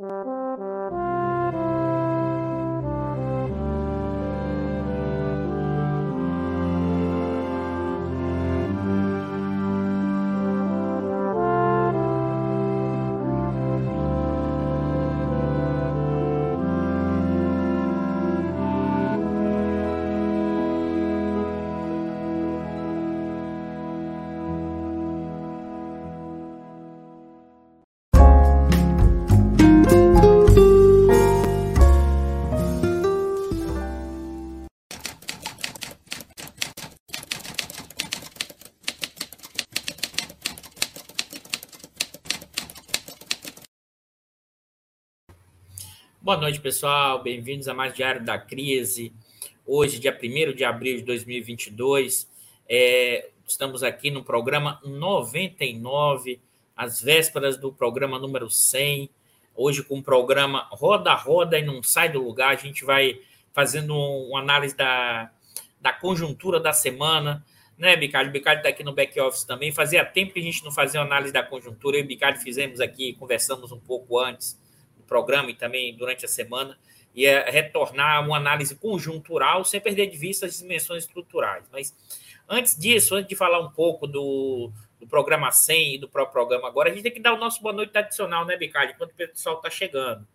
Mm-hmm. Boa noite, pessoal. Bem-vindos a mais Diário da Crise. Hoje, dia 1 de abril de 2022, é, estamos aqui no programa 99, às vésperas do programa número 100. Hoje, com o programa Roda Roda e Não Sai do Lugar, a gente vai fazendo uma análise da, da conjuntura da semana. Né, Bicalho? Bicalho está aqui no back office também. Fazia tempo que a gente não fazia análise da conjuntura. Eu e o Bicalho fizemos aqui, conversamos um pouco antes programa e também durante a semana, e é retornar uma análise conjuntural sem perder de vista as dimensões estruturais. Mas antes disso, antes de falar um pouco do, do programa 100 e do próprio programa agora, a gente tem que dar o nosso boa noite tradicional, né, Bicalho? Enquanto o pessoal está chegando.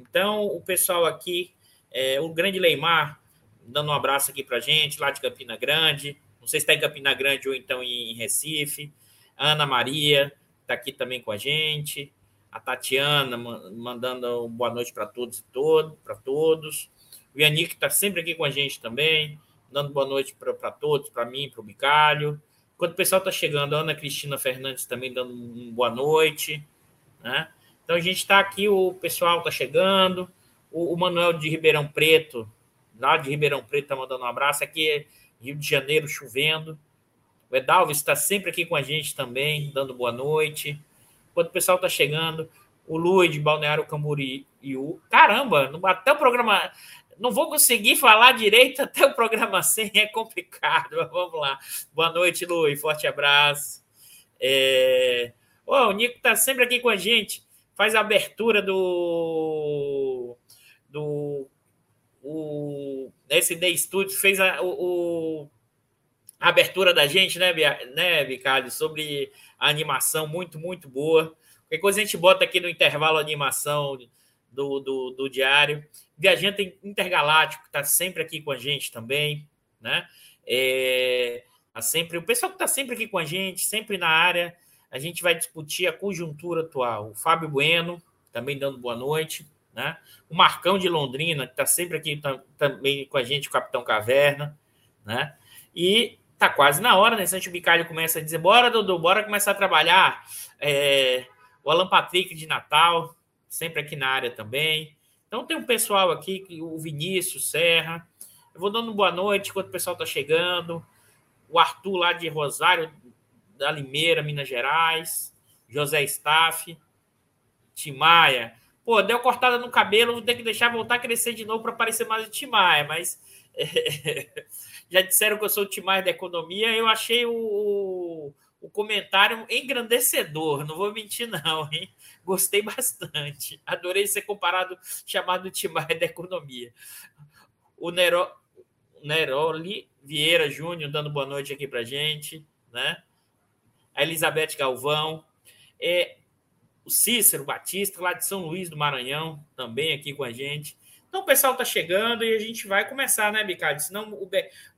Então, o pessoal aqui, é, o grande Leimar, dando um abraço aqui para gente, lá de Campina Grande. Não sei se está em Campina Grande ou então em Recife. Ana Maria está aqui também com a gente a Tatiana mandando boa noite para todos e todo, para todos. O Yannick está sempre aqui com a gente também, dando boa noite para todos, para mim, para o Bicalho. Enquanto o pessoal está chegando, a Ana Cristina Fernandes também dando uma boa noite. Né? Então a gente está aqui, o pessoal está chegando. O, o, Manuel de Ribeirão Preto, lá de Ribeirão Preto, está mandando um abraço. Aqui é Rio de Janeiro chovendo. O Edalves está sempre aqui com a gente também, dando boa noite. Enquanto o pessoal está chegando, o Luiz Balneário Camboriú. Caramba, até o programa. Não vou conseguir falar direito até o programa 100, é complicado. Mas vamos lá. Boa noite, Luiz. Forte abraço. É... Oh, o Nico está sempre aqui com a gente. Faz a abertura do. do o SD Studios fez a, o, a abertura da gente, né, né, Bicalho, sobre a animação muito, muito boa. Qualquer coisa a gente bota aqui no intervalo a animação do, do, do diário. Viajante Intergaláctico está sempre aqui com a gente também, né? É, tá sempre, o pessoal que está sempre aqui com a gente, sempre na área, a gente vai discutir a conjuntura atual. O Fábio Bueno, também dando boa noite. Né? O Marcão de Londrina, que está sempre aqui também com a gente, o Capitão Caverna. Né? E tá quase na hora, né? Sancho Bicalho começa a dizer: bora, Dudu, bora começar a trabalhar. É, o Alan Patrick de Natal, sempre aqui na área também. Então tem um pessoal aqui, o Vinícius Serra. Eu vou dando boa noite enquanto o pessoal está chegando. O Arthur lá de Rosário, da Limeira, Minas Gerais. José Staff. Timaia. Pô, deu cortada no cabelo, vou ter que deixar voltar a crescer de novo para parecer mais o Timaia, mas. É, já disseram que eu sou o Timar da economia, eu achei o, o comentário engrandecedor, não vou mentir, não, hein? Gostei bastante. Adorei ser comparado, chamado Timar da economia. O Nero, Neroli Vieira Júnior dando boa noite aqui para gente, né? A Elizabeth Galvão. É, o Cícero Batista, lá de São Luís do Maranhão, também aqui com a gente. Então o pessoal está chegando e a gente vai começar, né, Bicalho? Senão o,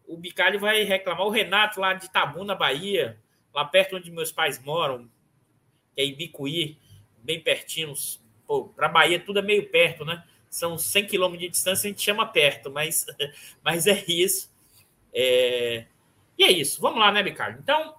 o Bicalho vai reclamar. O Renato, lá de Tabuna, Bahia, lá perto onde meus pais moram, que é Ibicuí, bem pertinho. Para Bahia tudo é meio perto, né? São 100 quilômetros de distância, a gente chama perto, mas, mas é isso. É... E é isso. Vamos lá, né, Bicalho? Então,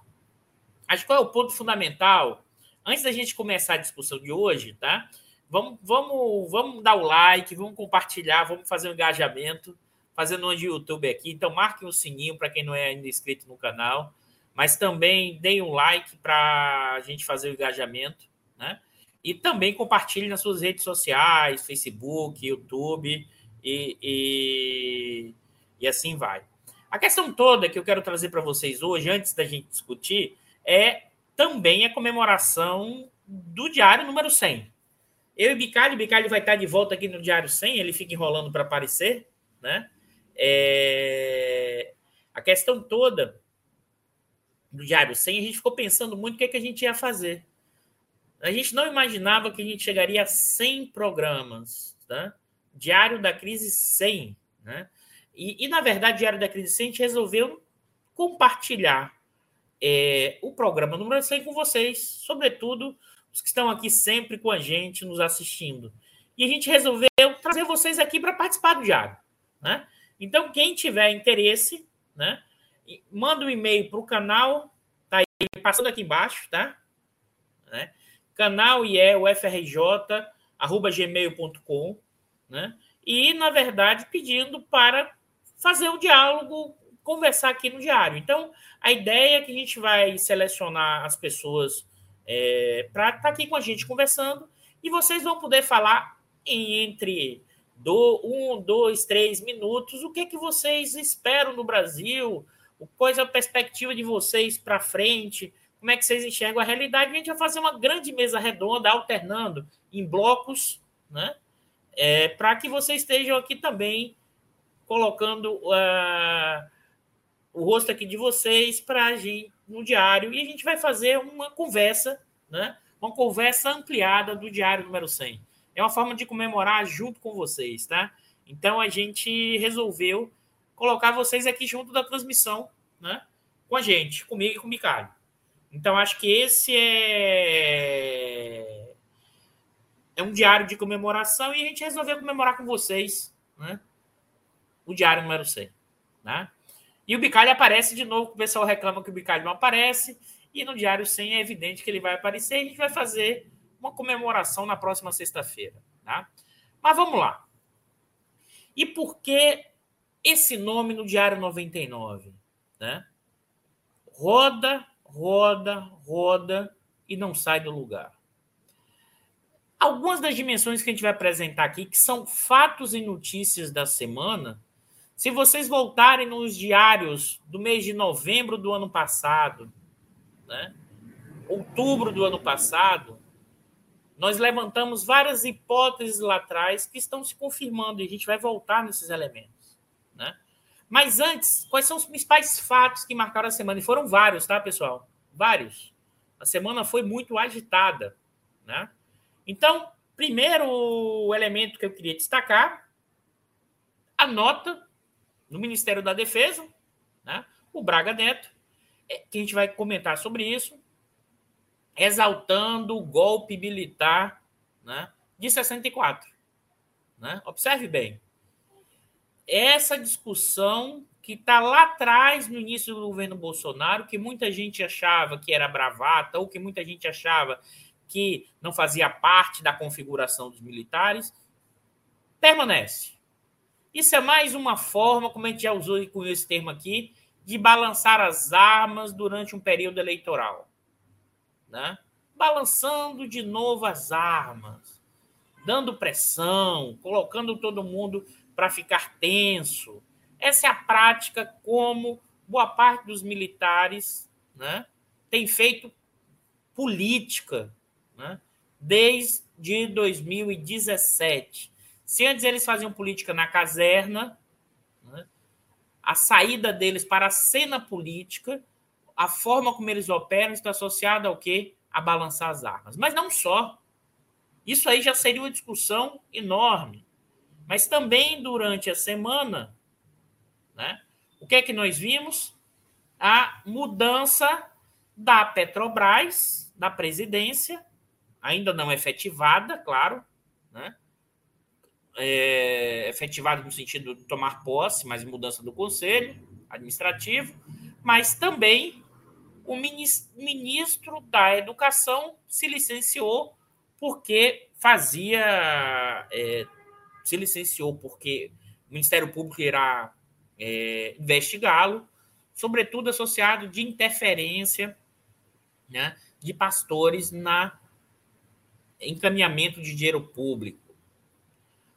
acho que qual é o ponto fundamental? Antes da gente começar a discussão de hoje, tá? Vamos, vamos, vamos dar o like, vamos compartilhar, vamos fazer um engajamento fazendo um de YouTube aqui. Então, marque o um sininho para quem não é ainda inscrito no canal. Mas também deem um like para a gente fazer o engajamento, né? E também compartilhe nas suas redes sociais, Facebook, YouTube e, e, e assim vai. A questão toda que eu quero trazer para vocês hoje, antes da gente discutir, é também a comemoração do diário número 100. Eu e Bicalho, Bicalho vai estar de volta aqui no Diário 100, ele fica enrolando para aparecer, né? É... A questão toda do Diário 100, a gente ficou pensando muito o que, é que a gente ia fazer. A gente não imaginava que a gente chegaria a 100 programas, tá? Diário da Crise 100, né? E, e na verdade, Diário da Crise 100, a gente resolveu compartilhar é, o programa número 100 com vocês, sobretudo os que estão aqui sempre com a gente, nos assistindo. E a gente resolveu trazer vocês aqui para participar do diário. Né? Então, quem tiver interesse, né, manda um e-mail para o canal, tá aí passando aqui embaixo, tá? Né? Canal ielufrj@gmail.com, né? E na verdade pedindo para fazer o diálogo, conversar aqui no diário. Então, a ideia é que a gente vai selecionar as pessoas é, para estar tá aqui com a gente conversando e vocês vão poder falar entre do, um, dois, três minutos o que, que vocês esperam no Brasil, qual é a perspectiva de vocês para frente, como é que vocês enxergam a realidade. A gente vai fazer uma grande mesa redonda, alternando em blocos, né? É, para que vocês estejam aqui também colocando uh, o rosto aqui de vocês para a gente no diário e a gente vai fazer uma conversa, né? Uma conversa ampliada do diário número 100. É uma forma de comemorar junto com vocês, tá? Então a gente resolveu colocar vocês aqui junto da transmissão, né? Com a gente, comigo e com o Micalho. Então acho que esse é é um diário de comemoração e a gente resolveu comemorar com vocês, né? O diário número 100, né? E o Bicalho aparece de novo, o pessoal reclama que o Bicalho não aparece, e no Diário 100 é evidente que ele vai aparecer, e a gente vai fazer uma comemoração na próxima sexta-feira. Tá? Mas vamos lá. E por que esse nome no Diário 99? Né? Roda, roda, roda e não sai do lugar. Algumas das dimensões que a gente vai apresentar aqui, que são fatos e notícias da semana, se vocês voltarem nos diários do mês de novembro do ano passado, né, outubro do ano passado, nós levantamos várias hipóteses lá atrás que estão se confirmando e a gente vai voltar nesses elementos. Né? Mas antes, quais são os principais fatos que marcaram a semana? E foram vários, tá, pessoal? Vários. A semana foi muito agitada. Né? Então, primeiro elemento que eu queria destacar, a nota no Ministério da Defesa, né, o Braga Neto, é, que a gente vai comentar sobre isso, exaltando o golpe militar né, de 64. Né? Observe bem. Essa discussão que está lá atrás, no início do governo Bolsonaro, que muita gente achava que era bravata, ou que muita gente achava que não fazia parte da configuração dos militares, permanece. Isso é mais uma forma, como a gente já usou com esse termo aqui, de balançar as armas durante um período eleitoral. Né? Balançando de novo as armas, dando pressão, colocando todo mundo para ficar tenso. Essa é a prática como boa parte dos militares né, tem feito política né, desde 2017 se antes eles faziam política na caserna, né, a saída deles para a cena política, a forma como eles operam está associada ao quê? A balançar as armas. Mas não só. Isso aí já seria uma discussão enorme. Mas também durante a semana, né, o que é que nós vimos? A mudança da Petrobras, da presidência, ainda não efetivada, claro, né? é, efetivado no sentido de tomar posse, mas mudança do conselho administrativo, mas também o ministro da Educação se licenciou porque fazia. É, se licenciou porque o Ministério Público irá é, investigá-lo, sobretudo associado de interferência né, de pastores na encaminhamento de dinheiro público.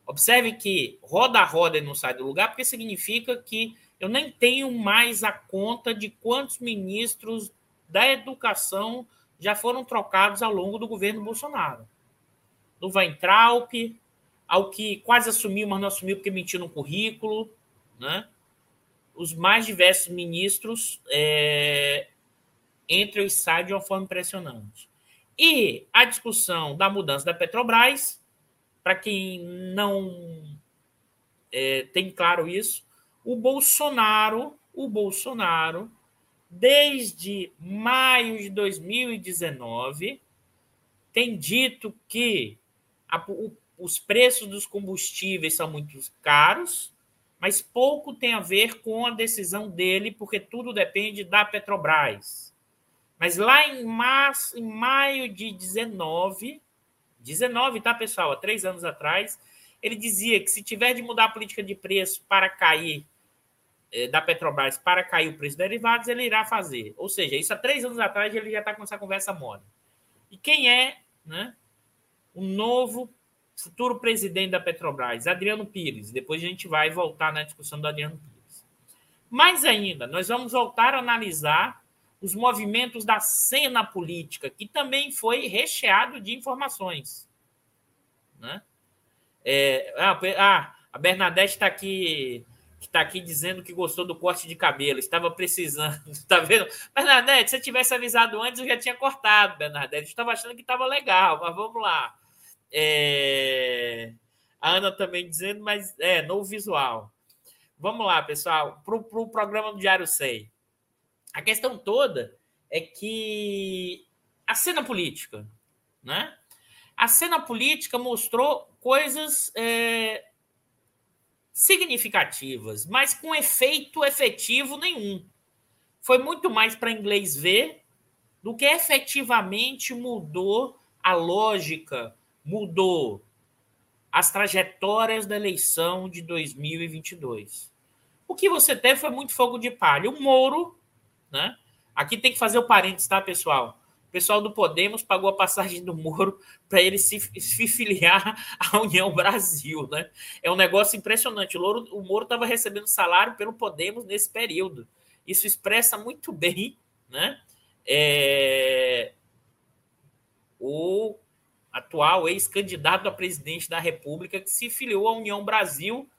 Observe que roda a roda e não sai do lugar, porque significa que eu nem tenho mais a conta de quantos ministros da educação já foram trocados ao longo do governo Bolsonaro. do Weintraub, ao que quase assumiu, mas não assumiu porque mentiu no currículo, né? os mais diversos ministros é, entram e saem de uma forma impressionante. E a discussão da mudança da Petrobras, para quem não é, tem claro isso, o Bolsonaro, o Bolsonaro, desde maio de 2019, tem dito que a, o, os preços dos combustíveis são muito caros, mas pouco tem a ver com a decisão dele, porque tudo depende da Petrobras. Mas lá em março, em maio de 19, 19, tá, pessoal? Há três anos atrás, ele dizia que se tiver de mudar a política de preço para cair da Petrobras para cair o preço de derivados, ele irá fazer. Ou seja, isso há três anos atrás ele já está com essa conversa moda. E quem é né, o novo futuro presidente da Petrobras, Adriano Pires. Depois a gente vai voltar na discussão do Adriano Pires. Mais ainda, nós vamos voltar a analisar os movimentos da cena política, que também foi recheado de informações. Né? É, ah, ah a Bernadette está aqui que está aqui dizendo que gostou do corte de cabelo, estava precisando, tá vendo? Bernadette, se eu tivesse avisado antes, eu já tinha cortado, Bernadette. Estava achando que estava legal, mas vamos lá. É... A Ana também dizendo, mas é, novo visual. Vamos lá, pessoal, para o pro programa do Diário 100. A questão toda é que a cena política, né? A cena política mostrou coisas é, significativas, mas com efeito efetivo nenhum. Foi muito mais para inglês ver do que efetivamente mudou a lógica mudou as trajetórias da eleição de 2022. O que você teve foi muito fogo de palha. O Moro, né? Aqui tem que fazer o parênteses, tá, pessoal? O pessoal do Podemos pagou a passagem do Moro para ele se, se, filiar à União Brasil, né? É um negócio impressionante. O, o Moro estava recebendo salário pelo Podemos nesse período. Isso expressa muito bem, né? É, o atual ex-candidato a presidente da República, que se filiou à União Brasil.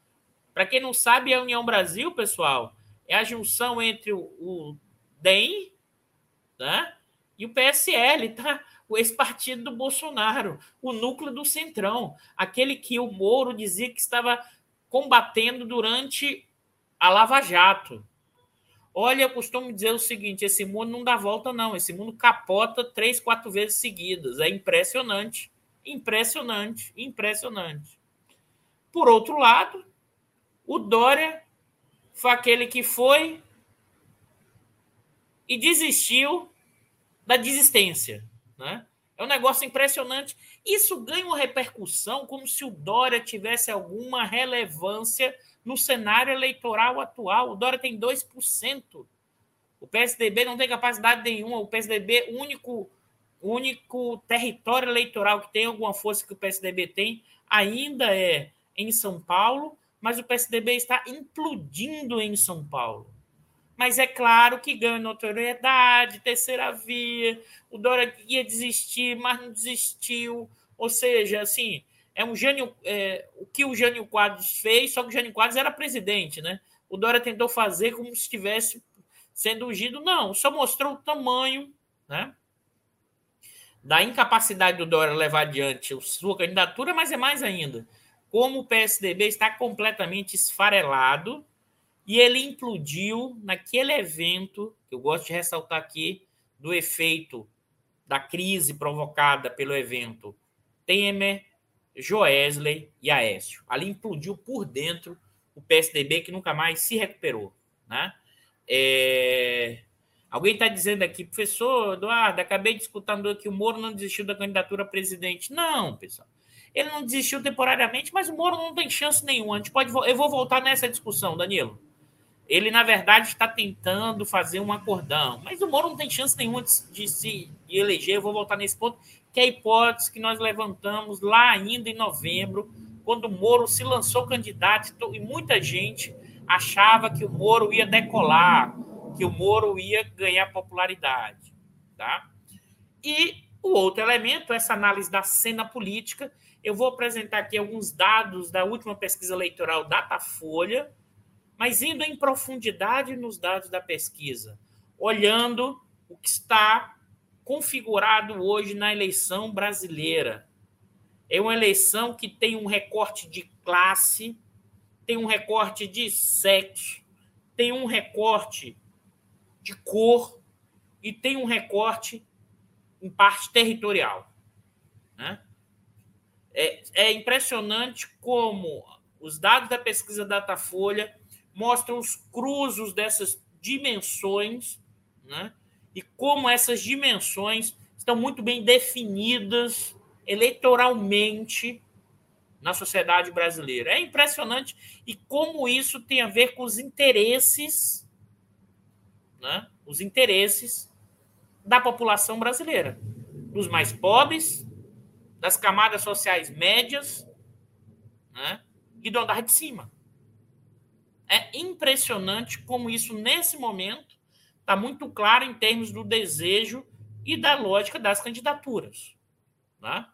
Para quem não sabe, a União Brasil, pessoal, é a junção entre o, o DEM né, e o PSL, tá? o ex-partido do Bolsonaro, o núcleo do Centrão, aquele que o Moro dizia que estava combatendo durante a Lava Jato. Olha, eu costumo dizer o seguinte: esse mundo não dá volta, não. Esse mundo capota três, quatro vezes seguidas. É impressionante. Impressionante. Impressionante. Por outro lado, o Dória foi aquele que foi e desistiu da desistência. Né? É um negócio impressionante. Isso ganha uma repercussão como se o Dória tivesse alguma relevância no cenário eleitoral atual. O Dória tem 2%. O PSDB não tem capacidade nenhuma. O PSDB, o único, único território eleitoral que tem alguma força que o PSDB tem, ainda é em São Paulo, mas o PSDB está implodindo em São Paulo. Mas é claro que ganha notoriedade, terceira via. O Dória ia desistir, mas não desistiu. Ou seja, assim, é um Jânio, é, o que o Jânio Quadros fez, só que o Jânio Quadros era presidente, né? O Dória tentou fazer como se estivesse sendo ungido, não, só mostrou o tamanho, né? Da incapacidade do Dória levar adiante sua candidatura, mas é mais ainda, como o PSDB está completamente esfarelado e ele implodiu naquele evento, que eu gosto de ressaltar aqui, do efeito da crise provocada pelo evento Temer, Joesley e Aécio. Ali implodiu por dentro o PSDB que nunca mais se recuperou. Né? É... Alguém está dizendo aqui, professor Eduardo, acabei de escutar que o Moro não desistiu da candidatura a presidente. Não, pessoal. Ele não desistiu temporariamente, mas o Moro não tem chance nenhuma. A gente pode, eu vou voltar nessa discussão, Danilo. Ele, na verdade, está tentando fazer um acordão, mas o Moro não tem chance nenhuma de, de se de eleger. Eu vou voltar nesse ponto que é a hipótese que nós levantamos lá ainda em novembro, quando o Moro se lançou candidato e muita gente achava que o Moro ia decolar, que o Moro ia ganhar popularidade, tá? E O outro elemento, essa análise da cena política, eu vou apresentar aqui alguns dados da última pesquisa eleitoral Datafolha, mas indo em profundidade nos dados da pesquisa, olhando o que está configurado hoje na eleição brasileira. É uma eleição que tem um recorte de classe, tem um recorte de sexo, tem um recorte de cor e tem um recorte em parte territorial. Né? É, é impressionante como os dados da pesquisa Datafolha mostram os cruzos dessas dimensões, né? e como essas dimensões estão muito bem definidas eleitoralmente na sociedade brasileira. É impressionante e como isso tem a ver com os interesses, né? os interesses da população brasileira, dos mais pobres, das camadas sociais médias né? e do andar de cima. É impressionante como isso, nesse momento, está muito claro em termos do desejo e da lógica das candidaturas. Né?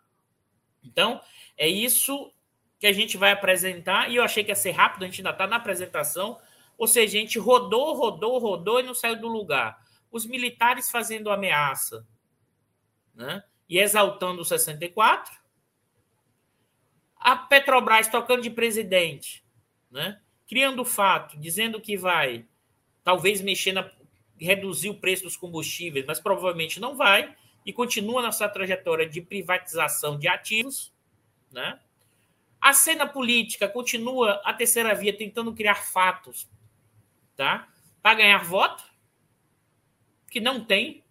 Então, é isso que a gente vai apresentar, e eu achei que ia ser rápido, a gente ainda está na apresentação, ou seja, a gente rodou, rodou, rodou e não saiu do lugar. Os militares fazendo ameaça né? e exaltando o 64, a Petrobras tocando de presidente, né? Criando fato, dizendo que vai talvez mexer na, reduzir o preço dos combustíveis, mas provavelmente não vai, e continua nessa trajetória de privatização de ativos, né? A cena política continua a terceira via tentando criar fatos, tá? Para ganhar voto, que não tem,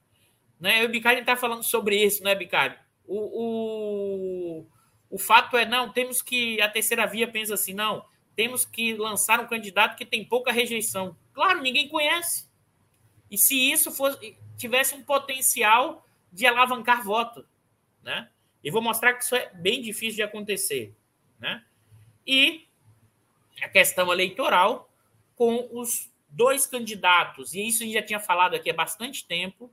né? O Bicário está falando sobre isso, né, Bicário? O, o, o fato é, não, temos que. A terceira via pensa assim, não, temos que lançar um candidato que tem pouca rejeição. Claro, ninguém conhece. E se isso fosse, tivesse um potencial de alavancar voto, né? E vou mostrar que isso é bem difícil de acontecer, né? E a questão eleitoral com os dois candidatos, e isso a gente já tinha falado aqui há bastante tempo.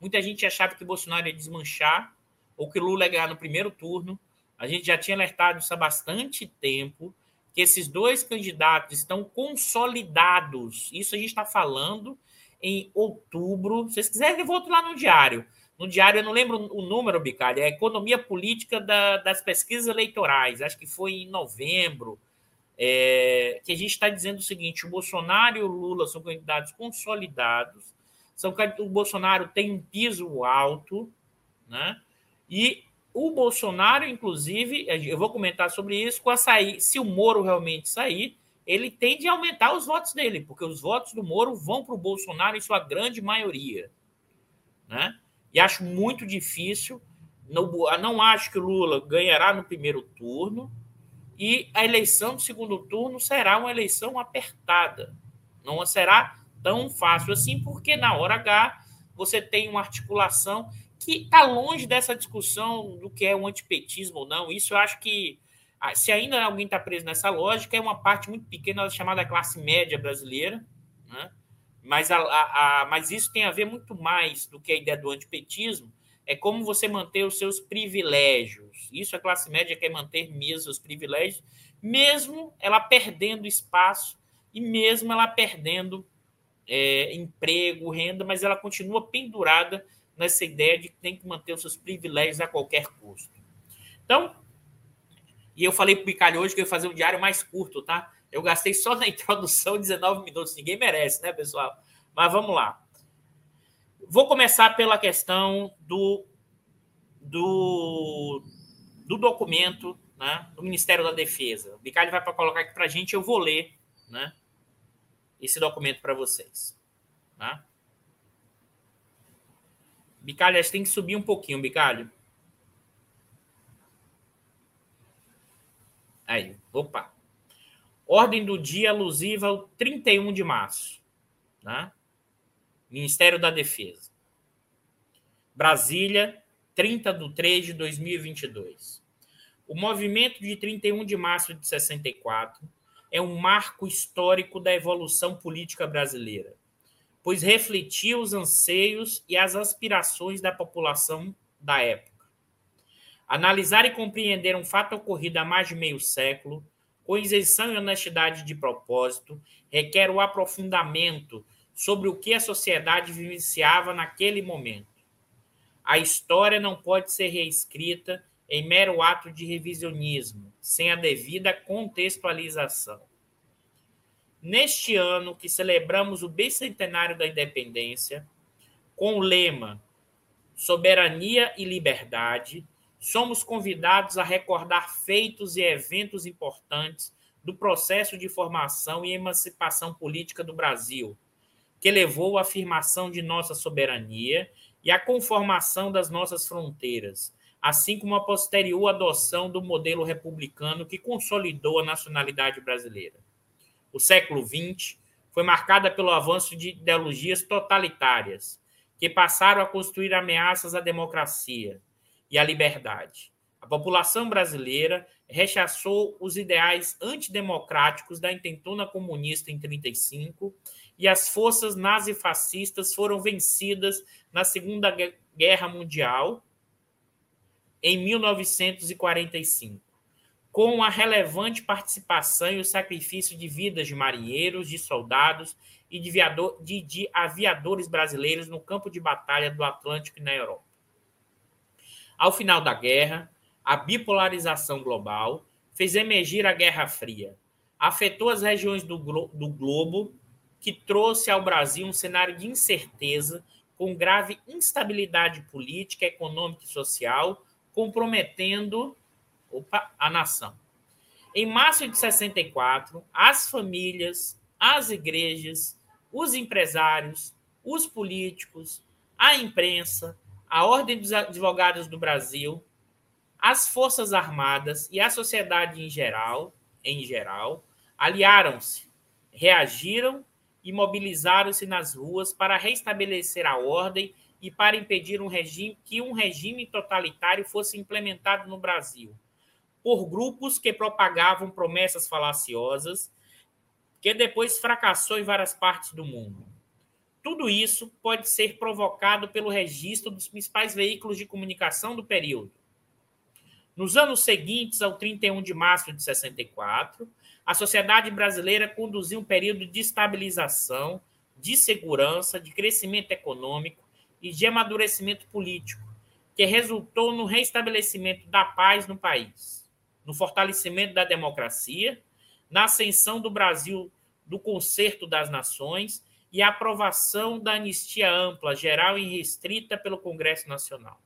Muita gente achava que Bolsonaro ia desmanchar ou que Lula ia ganhar no primeiro turno. A gente já tinha alertado isso há bastante tempo, que esses dois candidatos estão consolidados. Isso a gente está falando em outubro. Se vocês quiserem, eu volto lá no diário. No diário, eu não lembro o número, Bicalho, é a Economia Política da, das Pesquisas Eleitorais, acho que foi em novembro, é, que a gente está dizendo o seguinte: o Bolsonaro e o Lula são candidatos consolidados, são, o Bolsonaro tem um piso alto, né? E o Bolsonaro, inclusive, eu vou comentar sobre isso, com a sair, se o Moro realmente sair, ele tende a aumentar os votos dele, porque os votos do Moro vão para o Bolsonaro em sua grande maioria. Né? E acho muito difícil, não, não acho que o Lula ganhará no primeiro turno, e a eleição do segundo turno será uma eleição apertada. Não será tão fácil assim, porque na hora H você tem uma articulação que está longe dessa discussão do que é um antipetismo ou não. Isso eu acho que ah, se ainda alguém está preso nessa lógica, é uma parte muito pequena da chamada classe média brasileira, né? mas, a, a, a, mas isso tem a ver muito mais do que a ideia do antipetismo, é como você manter os seus privilégios. Isso a classe média quer manter mesmo os privilégios, mesmo ela perdendo espaço e mesmo ela perdendo é, emprego, renda, mas ela continua pendurada nessa ideia de que tem que manter os seus privilégios a qualquer custo. Então, e eu falei pro Bicalho hoje que eu ia fazer um diário mais curto, tá? Eu gastei só na introdução 19 minutos. Ninguém merece, né, pessoal? Mas vamos lá. Vou começar pela questão do, do, do documento né, do Ministério da Defesa. O Bicalho vai para colocar aqui para a gente, eu vou ler né, esse documento para vocês. Tá? Bicalho, acho que tem que subir um pouquinho, Bicalho. Aí, opa. Ordem do dia alusiva ao 31 de março. Né? Ministério da Defesa. Brasília, 30 de 3 de 2022. O movimento de 31 de março de 64 é um marco histórico da evolução política brasileira, pois refletiu os anseios e as aspirações da população da época. Analisar e compreender um fato ocorrido há mais de meio século, com isenção e honestidade de propósito, requer o aprofundamento sobre o que a sociedade vivenciava naquele momento. A história não pode ser reescrita em mero ato de revisionismo, sem a devida contextualização. Neste ano que celebramos o bicentenário da independência, com o lema Soberania e Liberdade, somos convidados a recordar feitos e eventos importantes do processo de formação e emancipação política do Brasil, que levou à afirmação de nossa soberania e à conformação das nossas fronteiras, assim como a posterior adoção do modelo republicano que consolidou a nacionalidade brasileira. O século XX foi marcado pelo avanço de ideologias totalitárias, que passaram a construir ameaças à democracia e à liberdade. A população brasileira rechaçou os ideais antidemocráticos da intentona comunista em 35 e as forças nazifascistas foram vencidas na Segunda Guerra Mundial em 1945, com a relevante participação e o sacrifício de vidas de marinheiros, de soldados e de, de, de aviadores brasileiros no campo de batalha do Atlântico e na Europa. Ao final da guerra, a bipolarização global fez emergir a Guerra Fria, afetou as regiões do, glo do globo, que trouxe ao Brasil um cenário de incerteza, com grave instabilidade política, econômica e social, comprometendo opa, a nação. Em março de 64, as famílias, as igrejas, os empresários, os políticos, a imprensa, a Ordem dos Advogados do Brasil, as Forças Armadas e a sociedade em geral, em geral, aliaram-se, reagiram e mobilizaram-se nas ruas para restabelecer a ordem e para impedir um regime que um regime totalitário fosse implementado no Brasil por grupos que propagavam promessas falaciosas que depois fracassou em várias partes do mundo. Tudo isso pode ser provocado pelo registro dos principais veículos de comunicação do período. Nos anos seguintes ao 31 de março de 64, a sociedade brasileira conduziu um período de estabilização, de segurança, de crescimento econômico e de amadurecimento político, que resultou no restabelecimento da paz no país, no fortalecimento da democracia, na ascensão do Brasil do concerto das nações e a aprovação da anistia ampla, geral e restrita pelo Congresso Nacional.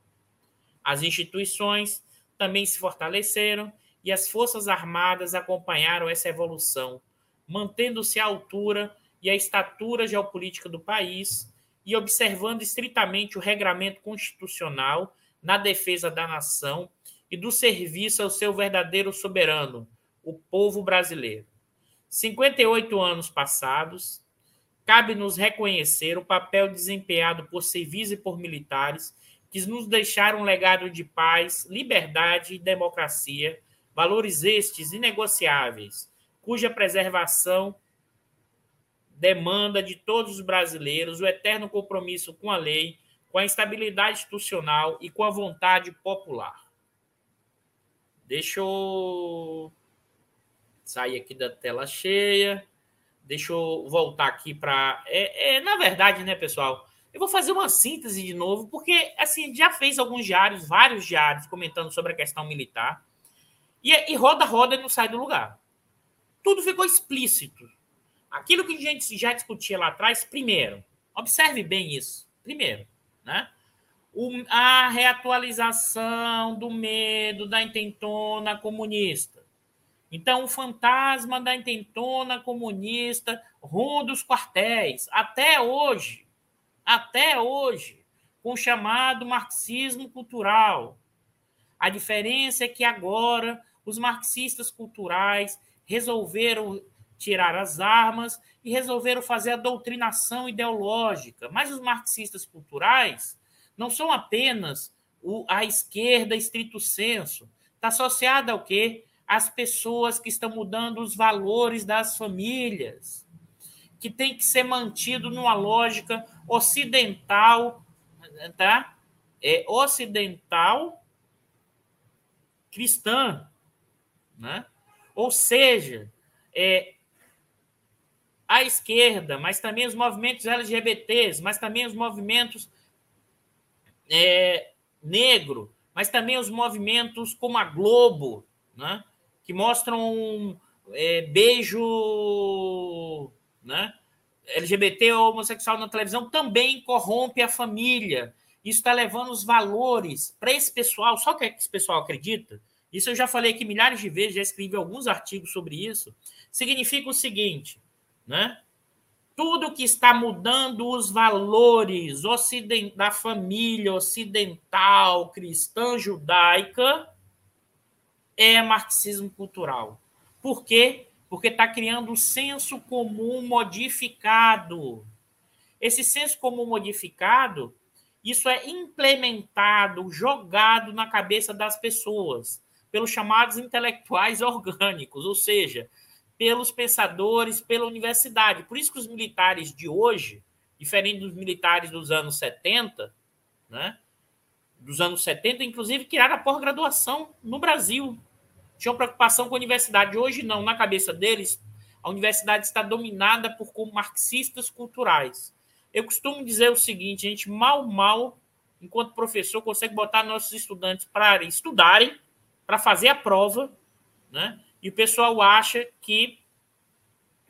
As instituições também se fortaleceram e as Forças Armadas acompanharam essa evolução, mantendo-se à altura e a estatura geopolítica do país e observando estritamente o regramento constitucional na defesa da nação e do serviço ao seu verdadeiro soberano, o povo brasileiro. 58 anos passados, cabe-nos reconhecer o papel desempenhado por civis e por militares que nos deixaram um legado de paz, liberdade e democracia, valores estes inegociáveis, cuja preservação demanda de todos os brasileiros o eterno compromisso com a lei, com a estabilidade institucional e com a vontade popular. Deixa eu sair aqui da tela cheia. Deixa eu voltar aqui para. É, é, na verdade, né, pessoal? Eu vou fazer uma síntese de novo, porque assim já fez alguns diários, vários diários, comentando sobre a questão militar. E, e roda, roda e não sai do lugar. Tudo ficou explícito. Aquilo que a gente já discutia lá atrás, primeiro, observe bem isso. Primeiro, né? O, a reatualização do medo da intentona comunista então, o fantasma da intentona comunista ronda os quartéis, até hoje, até hoje, com o chamado marxismo cultural. A diferença é que agora os marxistas culturais resolveram tirar as armas e resolveram fazer a doutrinação ideológica. Mas os marxistas culturais não são apenas a esquerda estrito senso. Está associada ao quê? as pessoas que estão mudando os valores das famílias, que tem que ser mantido numa lógica ocidental, tá? é, ocidental cristã, né? Ou seja, é, a esquerda, mas também os movimentos LGBTs, mas também os movimentos é, negro, mas também os movimentos como a Globo, né? que mostram é, beijo né? LGBT ou homossexual na televisão, também corrompe a família. Isso está levando os valores para esse pessoal. Só que esse pessoal acredita? Isso eu já falei aqui milhares de vezes, já escrevi alguns artigos sobre isso. Significa o seguinte: né? Tudo que está mudando os valores da família ocidental, cristã, judaica, é marxismo cultural. Por quê? Porque está criando um senso comum modificado. Esse senso comum modificado, isso é implementado, jogado na cabeça das pessoas, pelos chamados intelectuais orgânicos, ou seja, pelos pensadores, pela universidade. Por isso que os militares de hoje, diferente dos militares dos anos 70, né? dos anos 70, inclusive, criaram a pós-graduação no Brasil. Tinham preocupação com a universidade. Hoje, não. Na cabeça deles, a universidade está dominada por marxistas culturais. Eu costumo dizer o seguinte: a gente mal, mal, enquanto professor, consegue botar nossos estudantes para estudarem, para fazer a prova, né? E o pessoal acha que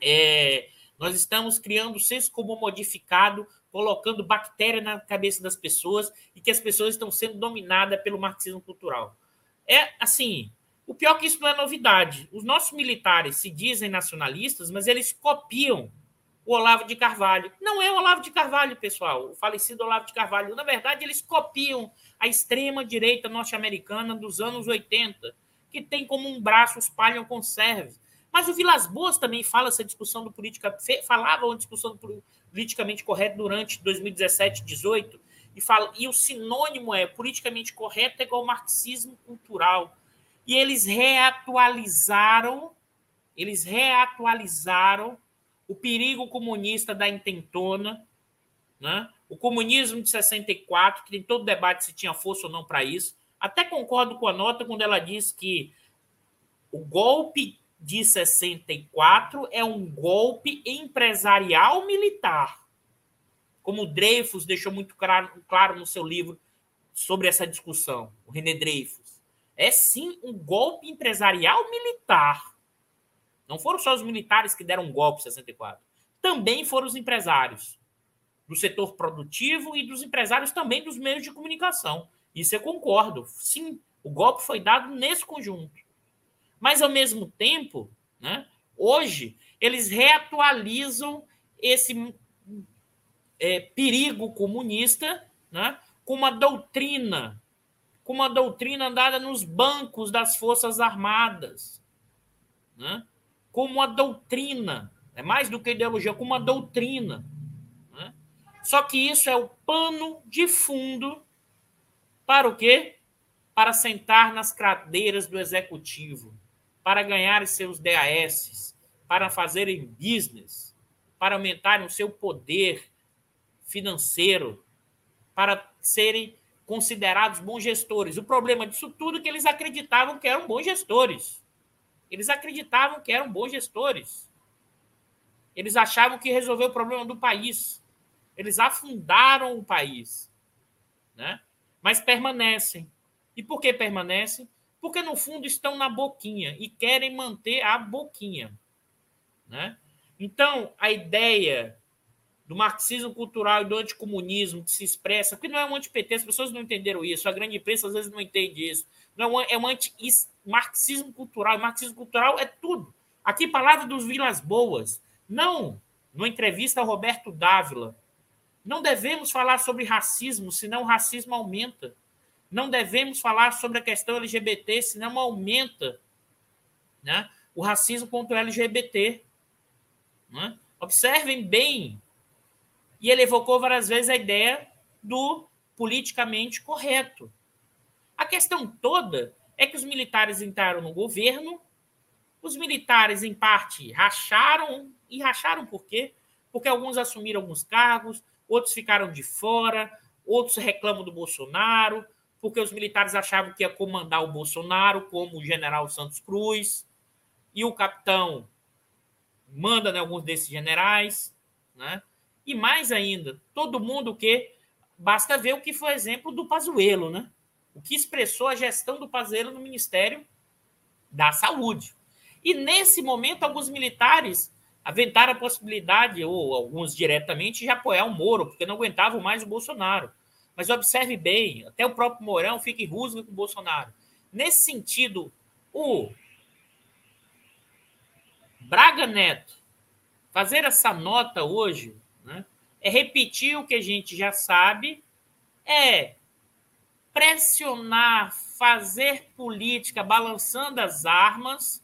é, nós estamos criando o senso comum modificado, colocando bactéria na cabeça das pessoas e que as pessoas estão sendo dominadas pelo marxismo cultural. É assim, o pior é que isso não é novidade. Os nossos militares se dizem nacionalistas, mas eles copiam o Olavo de Carvalho. Não é o Olavo de Carvalho, pessoal, o falecido Olavo de Carvalho. Na verdade, eles copiam a extrema-direita norte-americana dos anos 80 que tem como um braço os palham conserve. Mas o Vilas Boas também fala essa discussão do política, falava uma discussão do politicamente correto durante 2017, 18, e fala, e o sinônimo é politicamente correto é igual marxismo cultural. E eles reatualizaram, eles reatualizaram o perigo comunista da intentona, né? o comunismo de 64, que tem todo debate se tinha força ou não para isso, até concordo com a nota quando ela diz que o golpe de 64 é um golpe empresarial militar. Como o Dreyfus deixou muito claro, claro no seu livro sobre essa discussão, o René Dreyfus. É sim um golpe empresarial militar. Não foram só os militares que deram um golpe em 64. Também foram os empresários do setor produtivo e dos empresários também dos meios de comunicação. Isso eu concordo. Sim, o golpe foi dado nesse conjunto. Mas, ao mesmo tempo, né, hoje, eles reatualizam esse é, perigo comunista né, com uma doutrina, com uma doutrina dada nos bancos das Forças Armadas, né, como uma doutrina, é mais do que ideologia, como uma doutrina. Né? Só que isso é o pano de fundo para o quê? Para sentar nas cadeiras do executivo, para ganhar seus DAS, para fazerem business, para aumentarem o seu poder financeiro, para serem considerados bons gestores. O problema disso tudo é que eles acreditavam que eram bons gestores. Eles acreditavam que eram bons gestores. Eles achavam que resolveu o problema do país. Eles afundaram o país. Né? Mas permanecem. E por que permanecem? Porque, no fundo, estão na boquinha e querem manter a boquinha. Né? Então, a ideia do marxismo cultural e do anticomunismo que se expressa, porque não é um anti-PT, as pessoas não entenderam isso, a grande imprensa às vezes não entende isso. Não é um anti-marxismo cultural. marxismo cultural é tudo. Aqui, palavra dos Vilas Boas. Não, numa entrevista ao Roberto Dávila, não devemos falar sobre racismo, senão o racismo aumenta. Não devemos falar sobre a questão LGBT, senão aumenta né, o racismo contra o LGBT. Né? Observem bem. E ele evocou várias vezes a ideia do politicamente correto. A questão toda é que os militares entraram no governo, os militares, em parte, racharam, e racharam por quê? Porque alguns assumiram alguns cargos, outros ficaram de fora, outros reclamam do Bolsonaro, porque os militares achavam que ia comandar o Bolsonaro, como o general Santos Cruz, e o capitão manda né, alguns desses generais, né? E mais ainda, todo mundo que basta ver o que foi exemplo do Pazuello, né? O que expressou a gestão do Pazuello no Ministério da Saúde. E nesse momento, alguns militares aventaram a possibilidade, ou alguns diretamente, de apoiar o Moro, porque não aguentavam mais o Bolsonaro. Mas observe bem, até o próprio Mourão fica rusga com o Bolsonaro. Nesse sentido, o Braga Neto fazer essa nota hoje né, é repetir o que a gente já sabe, é pressionar, fazer política balançando as armas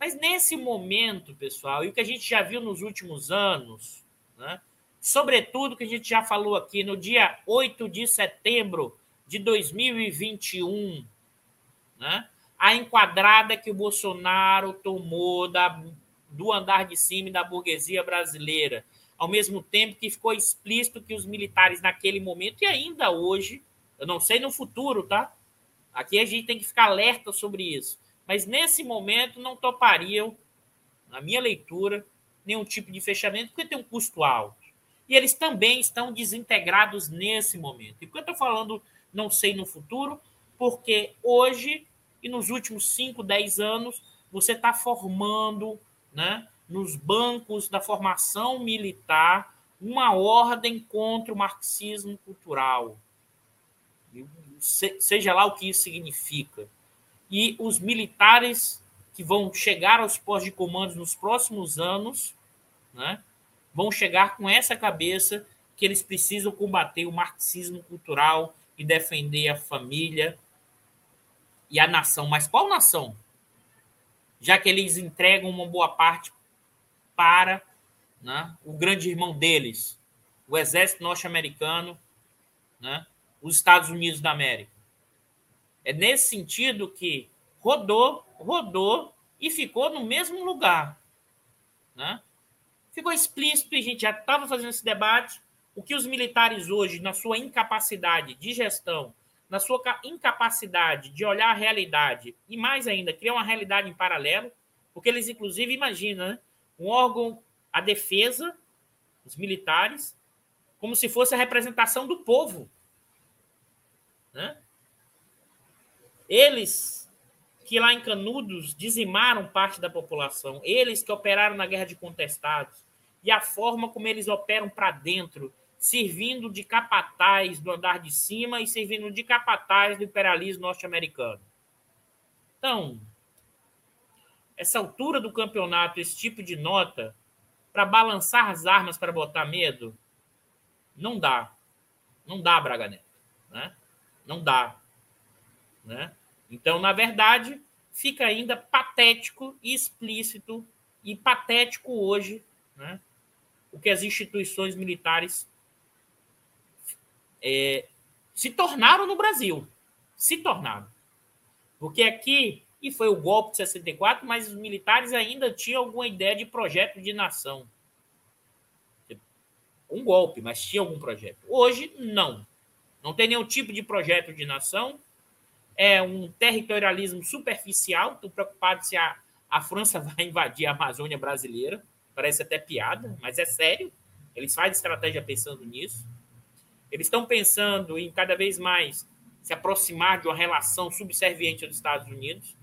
mas nesse momento, pessoal, e o que a gente já viu nos últimos anos, né? sobretudo que a gente já falou aqui no dia 8 de setembro de 2021, né? a enquadrada que o Bolsonaro tomou da, do andar de cima da burguesia brasileira, ao mesmo tempo que ficou explícito que os militares naquele momento e ainda hoje, eu não sei no futuro, tá? Aqui a gente tem que ficar alerta sobre isso mas nesse momento não topariam, na minha leitura, nenhum tipo de fechamento, porque tem um custo alto. E eles também estão desintegrados nesse momento. E quando eu estou falando não sei no futuro, porque hoje e nos últimos 5, 10 anos, você está formando né, nos bancos da formação militar uma ordem contra o marxismo cultural. Seja lá o que isso significa e os militares que vão chegar aos postos de comando nos próximos anos, né, vão chegar com essa cabeça que eles precisam combater o marxismo cultural e defender a família e a nação. Mas qual nação? Já que eles entregam uma boa parte para né, o grande irmão deles, o exército norte-americano, né, os Estados Unidos da América. É nesse sentido que rodou, rodou e ficou no mesmo lugar. Né? Ficou explícito e a gente já estava fazendo esse debate. O que os militares hoje, na sua incapacidade de gestão, na sua incapacidade de olhar a realidade e, mais ainda, criar uma realidade em paralelo, porque eles, inclusive, imaginam né? um órgão, a defesa, os militares, como se fosse a representação do povo. Né? Eles que lá em Canudos dizimaram parte da população, eles que operaram na guerra de contestados, e a forma como eles operam para dentro, servindo de capataz do andar de cima e servindo de capataz do imperialismo norte-americano. Então, essa altura do campeonato, esse tipo de nota, para balançar as armas para botar medo, não dá. Não dá, Braga Neto. Né? Não dá. Né? Então, na verdade, fica ainda patético e explícito e patético hoje né, o que as instituições militares é, se tornaram no Brasil. Se tornaram. Porque aqui, e foi o golpe de 64, mas os militares ainda tinham alguma ideia de projeto de nação. Um golpe, mas tinha algum projeto. Hoje, não. Não tem nenhum tipo de projeto de nação é um territorialismo superficial, estou preocupado se a, a França vai invadir a Amazônia brasileira, parece até piada, mas é sério, eles fazem estratégia pensando nisso. Eles estão pensando em cada vez mais se aproximar de uma relação subserviente aos Estados Unidos,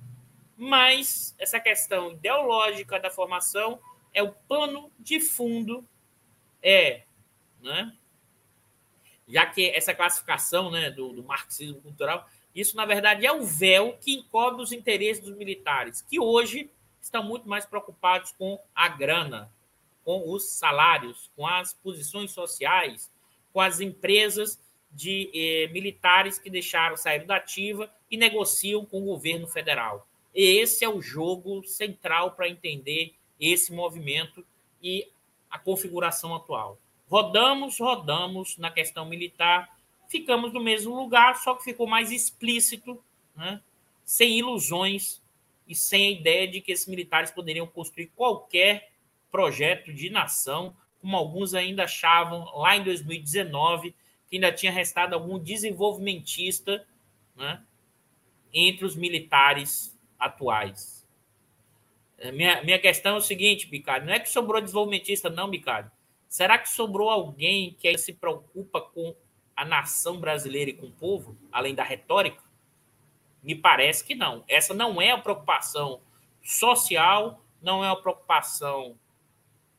mas essa questão ideológica da formação é o pano de fundo, é, né? já que essa classificação né, do, do marxismo cultural isso, na verdade, é o véu que encobre os interesses dos militares, que hoje estão muito mais preocupados com a grana, com os salários, com as posições sociais, com as empresas de eh, militares que deixaram sair da ativa e negociam com o governo federal. Esse é o jogo central para entender esse movimento e a configuração atual. Rodamos, rodamos na questão militar, ficamos no mesmo lugar, só que ficou mais explícito, né? sem ilusões e sem a ideia de que esses militares poderiam construir qualquer projeto de nação, como alguns ainda achavam lá em 2019, que ainda tinha restado algum desenvolvimentista né, entre os militares atuais. É, minha, minha questão é o seguinte, Bicário, não é que sobrou desenvolvimentista, não, Bicário. Será que sobrou alguém que se preocupa com a nação brasileira e com o povo, além da retórica? Me parece que não. Essa não é a preocupação social, não é a preocupação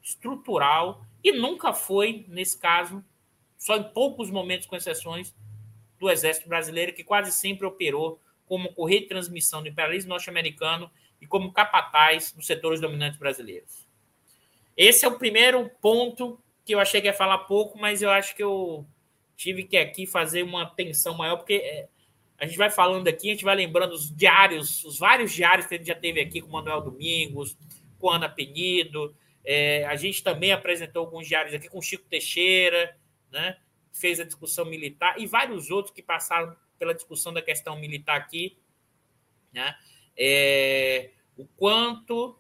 estrutural e nunca foi, nesse caso, só em poucos momentos, com exceções, do Exército Brasileiro, que quase sempre operou como correio de transmissão do imperialismo norte-americano e como capataz dos setores dominantes brasileiros. Esse é o primeiro ponto que eu achei que ia falar pouco, mas eu acho que eu tive que aqui fazer uma atenção maior, porque é, a gente vai falando aqui, a gente vai lembrando os diários, os vários diários que a gente já teve aqui com o Manuel Domingos, com Ana Penido. É, a gente também apresentou alguns diários aqui com Chico Teixeira, né? fez a discussão militar, e vários outros que passaram pela discussão da questão militar aqui. Né? É, o quanto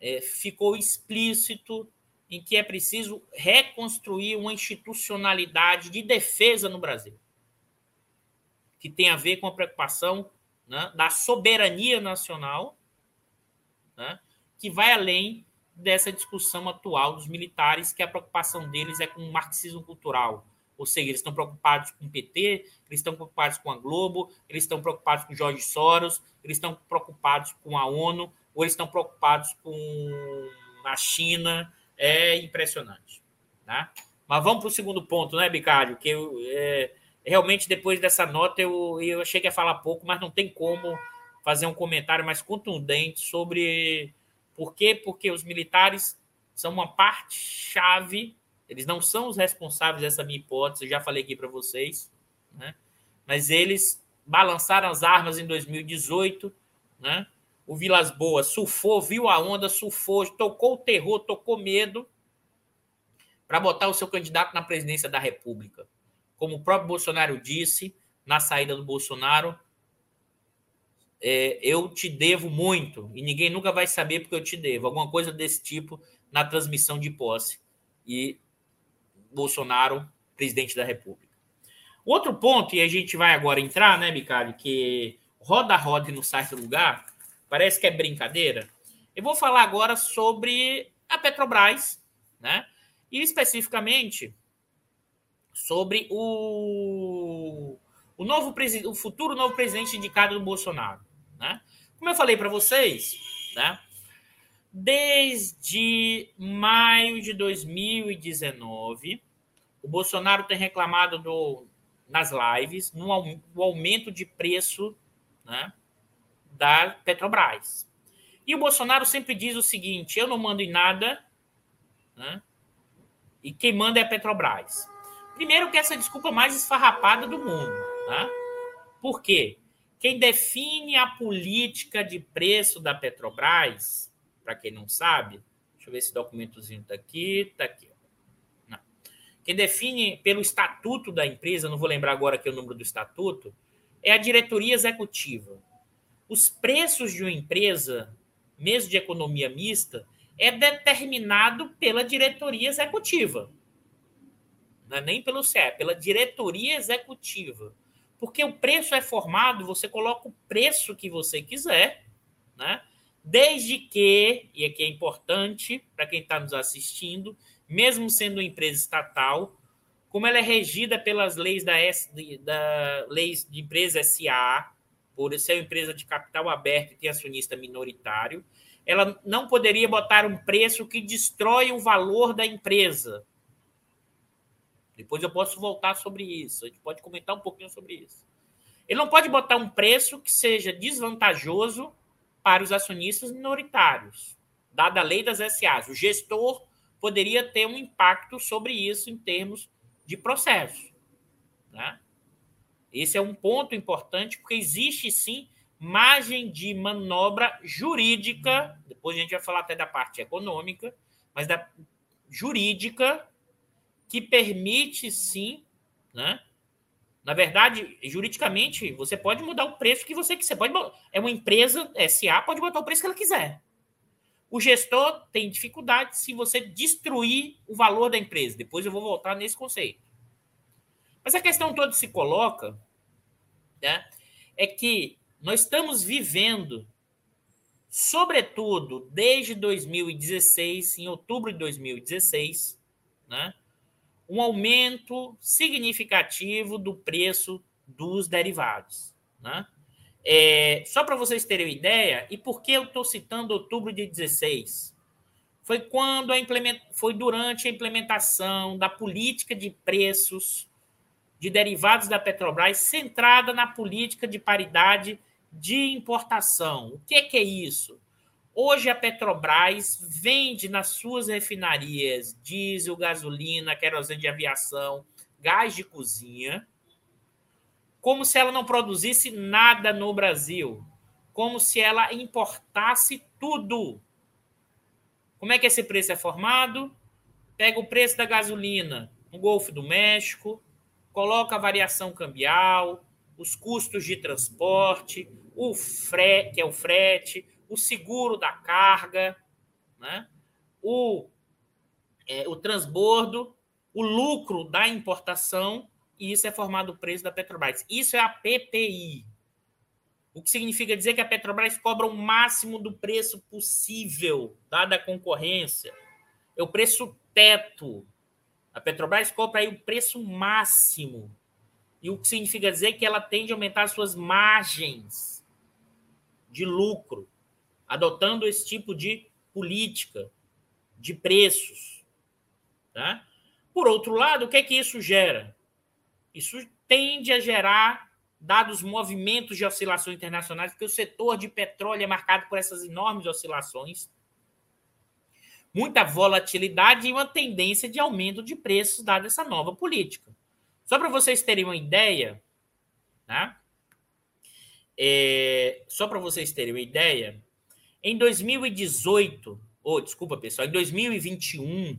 é, ficou explícito em que é preciso reconstruir uma institucionalidade de defesa no Brasil que tem a ver com a preocupação né, da soberania nacional, né, que vai além dessa discussão atual dos militares, que a preocupação deles é com o marxismo cultural. Ou seja, eles estão preocupados com o PT, eles estão preocupados com a Globo, eles estão preocupados com Jorge Soros, eles estão preocupados com a ONU, ou eles estão preocupados com a China. É impressionante. Tá? Mas vamos para o segundo ponto, né, Bicário? Que eu, é, realmente depois dessa nota eu, eu achei que ia falar pouco, mas não tem como fazer um comentário mais contundente sobre por quê? Porque os militares são uma parte chave, eles não são os responsáveis dessa minha hipótese, já falei aqui para vocês, né? mas eles balançaram as armas em 2018, né? O Vilas Boas surfou, viu a onda, surfou, tocou o terror, tocou medo para botar o seu candidato na presidência da República como o próprio Bolsonaro disse na saída do Bolsonaro, é, eu te devo muito e ninguém nunca vai saber porque eu te devo. Alguma coisa desse tipo na transmissão de posse. E Bolsonaro, presidente da República. Outro ponto, e a gente vai agora entrar, né, Bicalho, que roda roda no site do lugar, parece que é brincadeira. Eu vou falar agora sobre a Petrobras, né? E especificamente sobre o, o novo o futuro novo presidente indicado do Bolsonaro, né? Como eu falei para vocês, né? Desde maio de 2019, o Bolsonaro tem reclamado do, nas lives no, no aumento de preço né, da Petrobras. E o Bolsonaro sempre diz o seguinte: eu não mando em nada, né, e quem manda é a Petrobras. Primeiro que essa desculpa mais esfarrapada do mundo, tá? Por quê? Quem define a política de preço da Petrobras, para quem não sabe, deixa eu ver esse documentozinho está aqui, está aqui. Quem define pelo estatuto da empresa, não vou lembrar agora aqui o número do estatuto, é a diretoria executiva. Os preços de uma empresa, mesmo de economia mista, é determinado pela diretoria executiva não é nem pelo CE, é pela diretoria executiva. Porque o preço é formado, você coloca o preço que você quiser, né? Desde que, e aqui é importante para quem está nos assistindo, mesmo sendo uma empresa estatal, como ela é regida pelas leis da, S, da leis de empresa SA, por ser uma empresa de capital aberto e ter acionista minoritário, ela não poderia botar um preço que destrói o valor da empresa. Depois eu posso voltar sobre isso. A gente pode comentar um pouquinho sobre isso. Ele não pode botar um preço que seja desvantajoso para os acionistas minoritários, dada a lei das SAs. O gestor poderia ter um impacto sobre isso em termos de processo. Né? Esse é um ponto importante, porque existe sim margem de manobra jurídica, depois a gente vai falar até da parte econômica, mas da jurídica que permite sim, né? Na verdade, juridicamente, você pode mudar o preço que você quiser. Pode, é uma empresa SA, pode botar o preço que ela quiser. O gestor tem dificuldade se você destruir o valor da empresa. Depois eu vou voltar nesse conceito. Mas a questão toda se coloca né, é que nós estamos vivendo, sobretudo desde 2016, em outubro de 2016, né, um aumento significativo do preço dos derivados. Né? É, só para vocês terem uma ideia, e por que eu estou citando outubro de 16? Foi quando a implement... foi durante a implementação da política de preços de derivados da Petrobras centrada na política de paridade de importação. O que é, que é isso? Hoje a Petrobras vende nas suas refinarias diesel, gasolina, querosene de aviação, gás de cozinha, como se ela não produzisse nada no Brasil, como se ela importasse tudo. Como é que esse preço é formado? Pega o preço da gasolina no Golfo do México, coloca a variação cambial, os custos de transporte, o frete, que é o frete, o seguro da carga, né? o, é, o transbordo, o lucro da importação, e isso é formado o preço da Petrobras. Isso é a PPI. O que significa dizer que a Petrobras cobra o máximo do preço possível, dada a concorrência. É o preço teto. A Petrobras cobra aí o preço máximo. E o que significa dizer que ela tende a aumentar suas margens de lucro adotando esse tipo de política de preços. Tá? Por outro lado, o que é que isso gera? Isso tende a gerar, dados movimentos de oscilações internacionais, porque o setor de petróleo é marcado por essas enormes oscilações, muita volatilidade e uma tendência de aumento de preços, dada essa nova política. Só para vocês terem uma ideia, tá? É, só para vocês terem uma ideia, em 2018, ou oh, desculpa, pessoal, em 2021,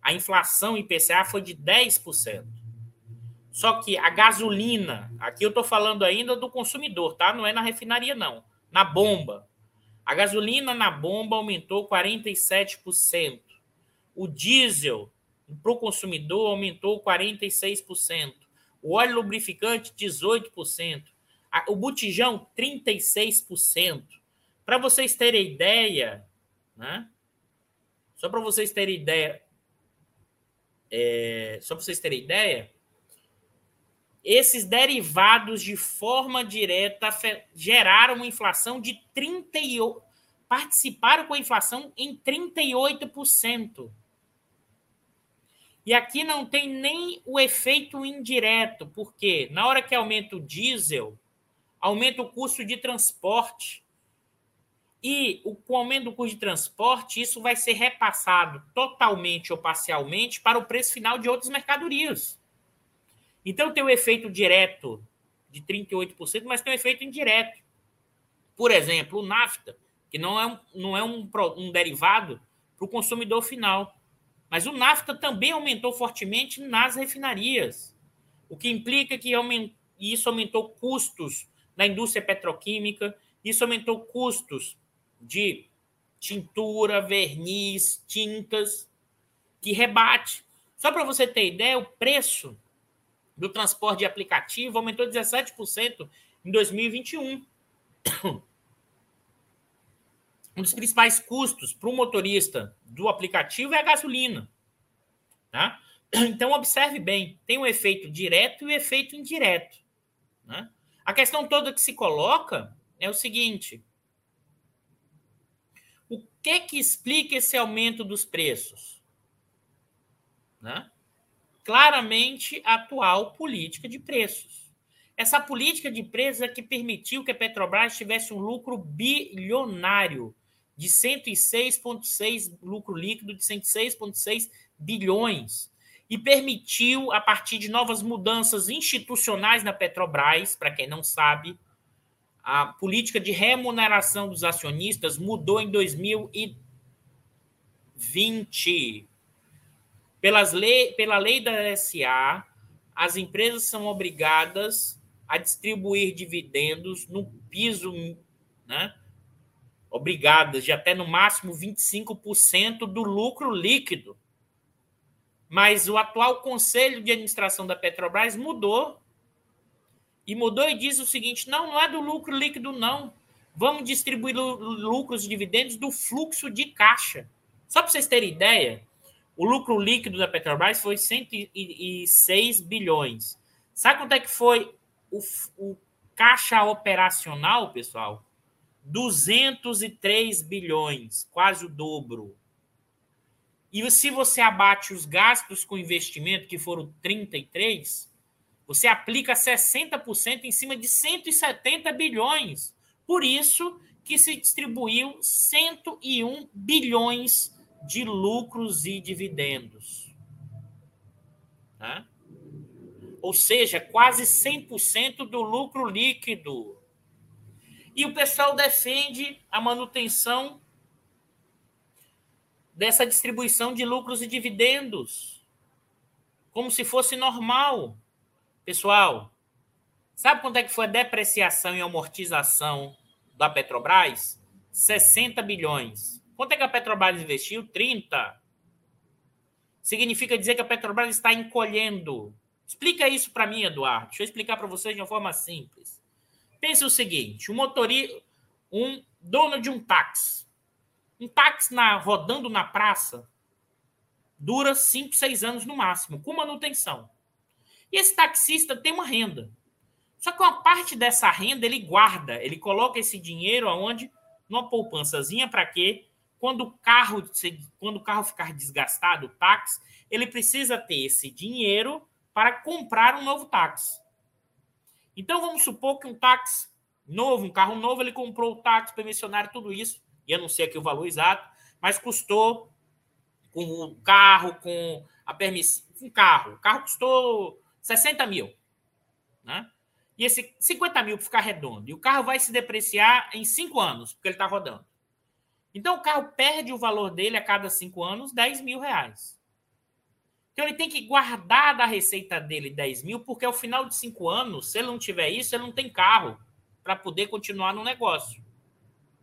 a inflação IPCA foi de 10%. Só que a gasolina, aqui eu estou falando ainda do consumidor, tá? Não é na refinaria, não. Na bomba. A gasolina na bomba aumentou 47%. O diesel para o consumidor aumentou 46%. O óleo lubrificante, 18%. O botijão, 36%. Para vocês terem ideia, né? Só para vocês terem ideia, é, só para vocês terem ideia, esses derivados de forma direta geraram uma inflação de 38, participaram com a inflação em 38%. E aqui não tem nem o efeito indireto, porque na hora que aumenta o diesel, aumenta o custo de transporte. E o, com o aumento do custo de transporte, isso vai ser repassado totalmente ou parcialmente para o preço final de outras mercadorias. Então tem o efeito direto de 38%, mas tem o efeito indireto. Por exemplo, o NAFTA, que não é um, não é um, um derivado para o consumidor final. Mas o NAFTA também aumentou fortemente nas refinarias, o que implica que isso aumentou custos na indústria petroquímica, isso aumentou custos de tintura, verniz, tintas, que rebate. Só para você ter ideia, o preço do transporte de aplicativo aumentou 17% em 2021. Um dos principais custos para o motorista do aplicativo é a gasolina. Tá? Então, observe bem: tem o um efeito direto e o um efeito indireto. Né? A questão toda que se coloca é o seguinte: que que explica esse aumento dos preços? Né? Claramente a atual política de preços. Essa política de preços é que permitiu que a Petrobras tivesse um lucro bilionário de 106,6 lucro líquido de 106,6 bilhões e permitiu a partir de novas mudanças institucionais na Petrobras, para quem não sabe, a política de remuneração dos acionistas mudou em 2020. Pelas lei, pela lei da SA, as empresas são obrigadas a distribuir dividendos no piso, né? Obrigadas de até no máximo 25% do lucro líquido. Mas o atual conselho de administração da Petrobras mudou. E mudou e diz o seguinte: não, não é do lucro líquido, não. Vamos distribuir lucros e dividendos do fluxo de caixa. Só para vocês terem ideia, o lucro líquido da Petrobras foi 106 bilhões. Sabe quanto é que foi o, o caixa operacional, pessoal? 203 bilhões, quase o dobro. E se você abate os gastos com investimento, que foram 33, você aplica 60% em cima de 170 bilhões. Por isso que se distribuiu 101 bilhões de lucros e dividendos. Tá? Ou seja, quase 100% do lucro líquido. E o pessoal defende a manutenção dessa distribuição de lucros e dividendos, como se fosse normal. Pessoal, sabe quanto é que foi a depreciação e amortização da Petrobras? 60 bilhões. Quanto é que a Petrobras investiu? 30. Significa dizer que a Petrobras está encolhendo. Explica isso para mim, Eduardo. Deixa eu explicar para vocês de uma forma simples. Pense o seguinte: um motorista, um dono de um táxi, um táxi na, rodando na praça dura 5, 6 anos no máximo, com manutenção. E esse taxista tem uma renda. Só que uma parte dessa renda ele guarda, ele coloca esse dinheiro aonde? Numa poupançazinha para quê? Quando o carro, quando o carro ficar desgastado, o táxi, ele precisa ter esse dinheiro para comprar um novo táxi. Então vamos supor que um táxi novo, um carro novo, ele comprou o táxi permissionário, tudo isso e eu não sei aqui o valor exato, mas custou com o carro, com a permissão, um carro. O carro custou 60 mil. Né? E esse 50 mil para ficar redondo. E o carro vai se depreciar em 5 anos, porque ele está rodando. Então o carro perde o valor dele a cada 5 anos 10 mil reais. Então ele tem que guardar da receita dele 10 mil, porque ao final de 5 anos, se ele não tiver isso, ele não tem carro para poder continuar no negócio.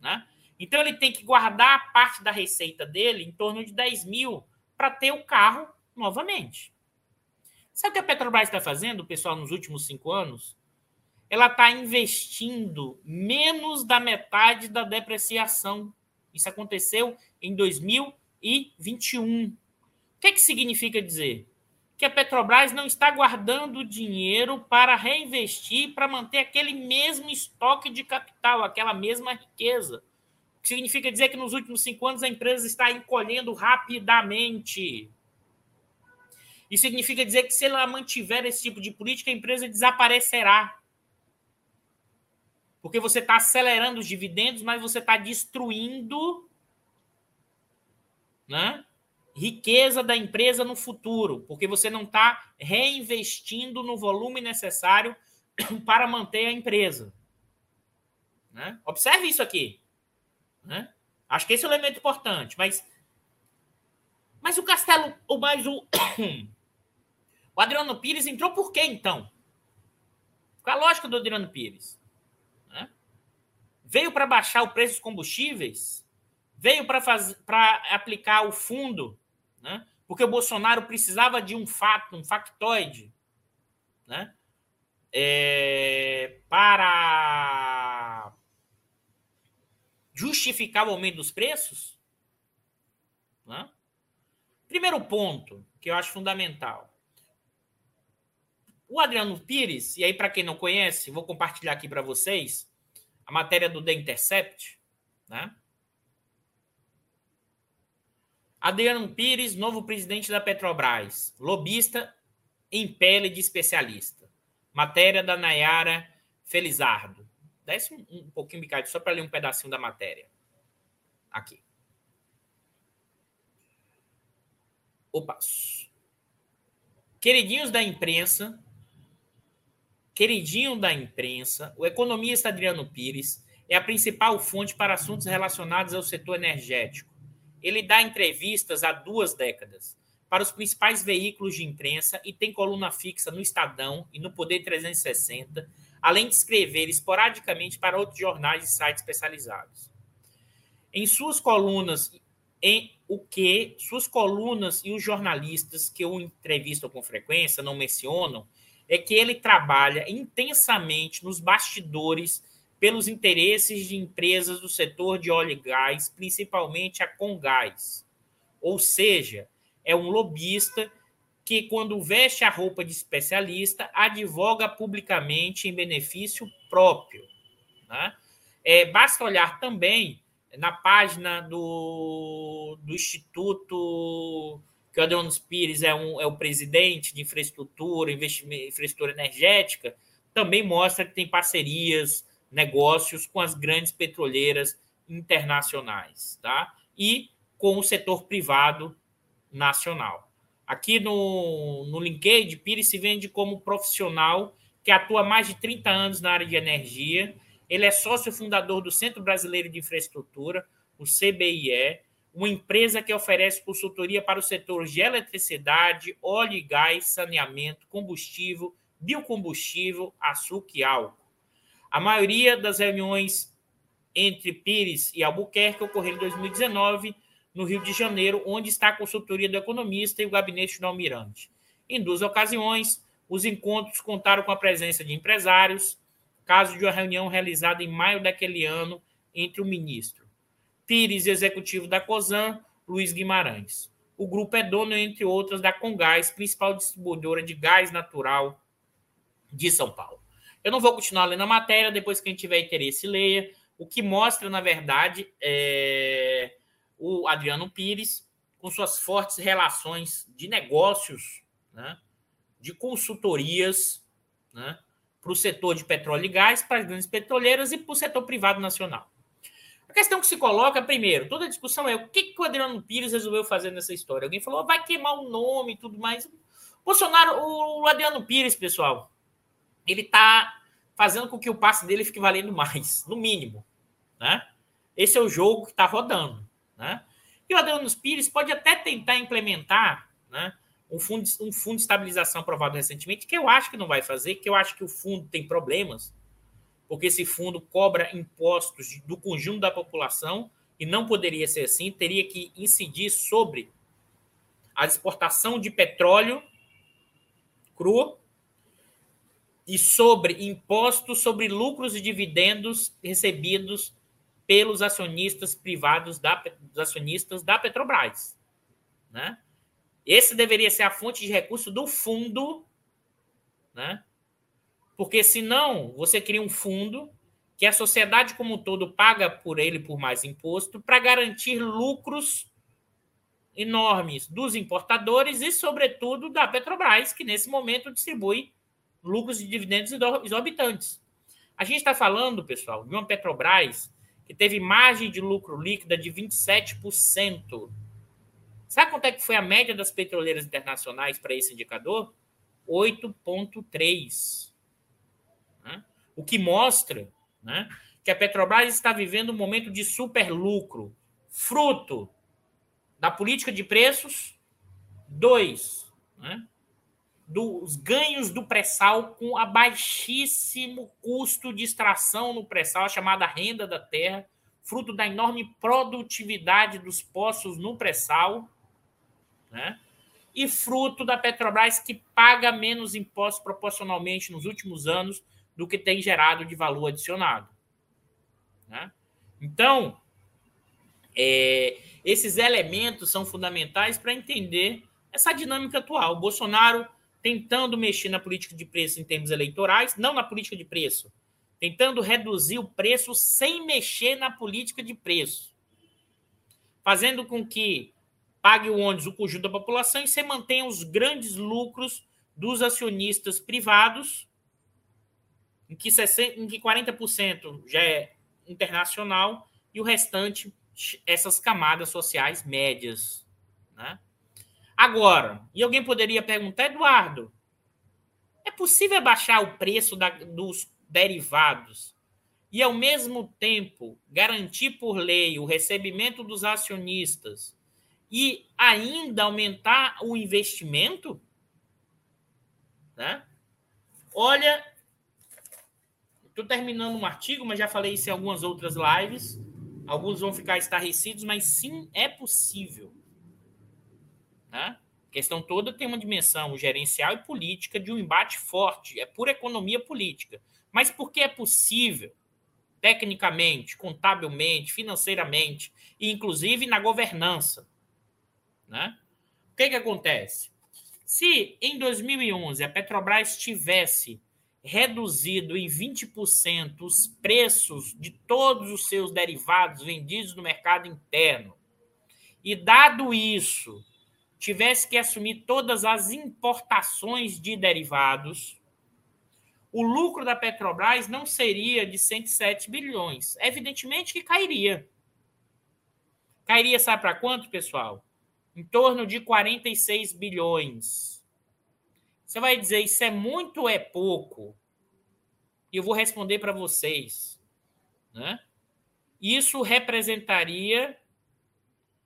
Né? Então ele tem que guardar parte da receita dele, em torno de 10 mil, para ter o carro novamente. Sabe o que a Petrobras está fazendo, pessoal, nos últimos cinco anos? Ela está investindo menos da metade da depreciação. Isso aconteceu em 2021. O que, é que significa dizer? Que a Petrobras não está guardando dinheiro para reinvestir, para manter aquele mesmo estoque de capital, aquela mesma riqueza significa dizer que nos últimos cinco anos a empresa está encolhendo rapidamente. Isso significa dizer que se ela mantiver esse tipo de política, a empresa desaparecerá. Porque você está acelerando os dividendos, mas você está destruindo né, riqueza da empresa no futuro, porque você não está reinvestindo no volume necessário para manter a empresa. Né? Observe isso aqui. Né? Acho que esse é um elemento importante, mas mas o Castelo, o mais o o Adriano Pires entrou por quê então? Qual a lógica do Adriano Pires? Veio para baixar o preço dos combustíveis? Veio para para aplicar o fundo, né? Porque o Bolsonaro precisava de um fato, um factoide, né? É, para justificar o aumento dos preços? Né? Primeiro ponto, que eu acho fundamental. O Adriano Pires, e aí para quem não conhece, vou compartilhar aqui para vocês a matéria do The Intercept, né? Adriano Pires, novo presidente da Petrobras, lobista em pele de especialista. Matéria da Nayara Felizardo. Desce um, um pouquinho, Ricardo, só para ler um pedacinho da matéria. Aqui. Opa. Queridinhos da imprensa, queridinho da imprensa, o economista Adriano Pires é a principal fonte para assuntos relacionados ao setor energético. Ele dá entrevistas há duas décadas para os principais veículos de imprensa e tem coluna fixa no Estadão e no Poder 360 além de escrever esporadicamente para outros jornais e sites especializados. Em suas colunas em o que suas colunas e os jornalistas que o entrevistam com frequência não mencionam é que ele trabalha intensamente nos bastidores pelos interesses de empresas do setor de óleo e gás, principalmente a Congás. Ou seja, é um lobista que, quando veste a roupa de especialista, advoga publicamente em benefício próprio. Né? É, basta olhar também na página do, do Instituto, que o Adriano Pires é, um, é o presidente de infraestrutura, investimento, infraestrutura energética, também mostra que tem parcerias, negócios com as grandes petroleiras internacionais, tá? E com o setor privado nacional. Aqui no, no LinkedIn, Pires se vende como profissional que atua há mais de 30 anos na área de energia ele é sócio fundador do Centro Brasileiro de Infraestrutura, o CBIE, uma empresa que oferece consultoria para os setores de eletricidade, óleo e gás, saneamento, combustível, biocombustível, açúcar e álcool. A maioria das reuniões entre Pires e Albuquerque ocorreram em 2019, no Rio de Janeiro, onde está a consultoria do economista e o gabinete do almirante. Em duas ocasiões, os encontros contaram com a presença de empresários, caso de uma reunião realizada em maio daquele ano entre o ministro Pires, executivo da COSAN, Luiz Guimarães. O grupo é dono, entre outras, da Congás, principal distribuidora de gás natural de São Paulo. Eu não vou continuar lendo a matéria, depois que quem tiver interesse, leia. O que mostra, na verdade, é o Adriano Pires, com suas fortes relações de negócios, né, de consultorias, né, para o setor de petróleo e gás, para as grandes petroleiras e para o setor privado nacional. A questão que se coloca, primeiro, toda a discussão é o que, que o Adriano Pires resolveu fazer nessa história. Alguém falou, vai queimar o nome e tudo mais. Bolsonaro, o Adriano Pires, pessoal, ele está fazendo com que o passe dele fique valendo mais, no mínimo. Né? Esse é o jogo que está rodando. Né? E o Adriano Pires pode até tentar implementar né, um fundo, um fundo de estabilização aprovado recentemente, que eu acho que não vai fazer, que eu acho que o fundo tem problemas, porque esse fundo cobra impostos do conjunto da população e não poderia ser assim, teria que incidir sobre a exportação de petróleo cru e sobre impostos sobre lucros e dividendos recebidos pelos acionistas privados da, dos acionistas da Petrobras, né? Esse deveria ser a fonte de recurso do fundo, né? Porque senão você cria um fundo que a sociedade como um todo paga por ele por mais imposto para garantir lucros enormes dos importadores e, sobretudo, da Petrobras, que nesse momento distribui lucros e dividendos exorbitantes. A gente está falando, pessoal, de uma Petrobras que teve margem de lucro líquida de 27% Sabe quanto é que foi a média das petroleiras internacionais para esse indicador? 8,3. Né? O que mostra né, que a Petrobras está vivendo um momento de super lucro, fruto da política de preços. Dois, né, dos ganhos do pré-sal com a baixíssimo custo de extração no pré-sal, a chamada renda da terra, fruto da enorme produtividade dos poços no pré-sal né? e fruto da Petrobras que paga menos impostos proporcionalmente nos últimos anos do que tem gerado de valor adicionado. Né? Então, é, esses elementos são fundamentais para entender essa dinâmica atual. O Bolsonaro tentando mexer na política de preço em termos eleitorais, não na política de preço, tentando reduzir o preço sem mexer na política de preço, fazendo com que pague o ônibus o conjunto da população e você mantenha os grandes lucros dos acionistas privados, em que, 60, em que 40% já é internacional e o restante essas camadas sociais médias. Né? Agora, e alguém poderia perguntar, Eduardo, é possível baixar o preço da, dos derivados e, ao mesmo tempo, garantir por lei o recebimento dos acionistas e ainda aumentar o investimento? Né? Olha, estou terminando um artigo, mas já falei isso em algumas outras lives. Alguns vão ficar estarrecidos, mas sim, é possível. Né? A questão toda tem uma dimensão gerencial e política de um embate forte, é pura economia política. Mas por que é possível, tecnicamente, contabilmente, financeiramente, e inclusive na governança? Né? O que, que acontece? Se em 2011 a Petrobras tivesse reduzido em 20% os preços de todos os seus derivados vendidos no mercado interno, e dado isso, tivesse que assumir todas as importações de derivados, o lucro da Petrobras não seria de 107 bilhões. Evidentemente que cairia. Cairia, sabe para quanto, pessoal? Em torno de 46 bilhões. Você vai dizer, isso é muito ou é pouco? E eu vou responder para vocês. Né? Isso representaria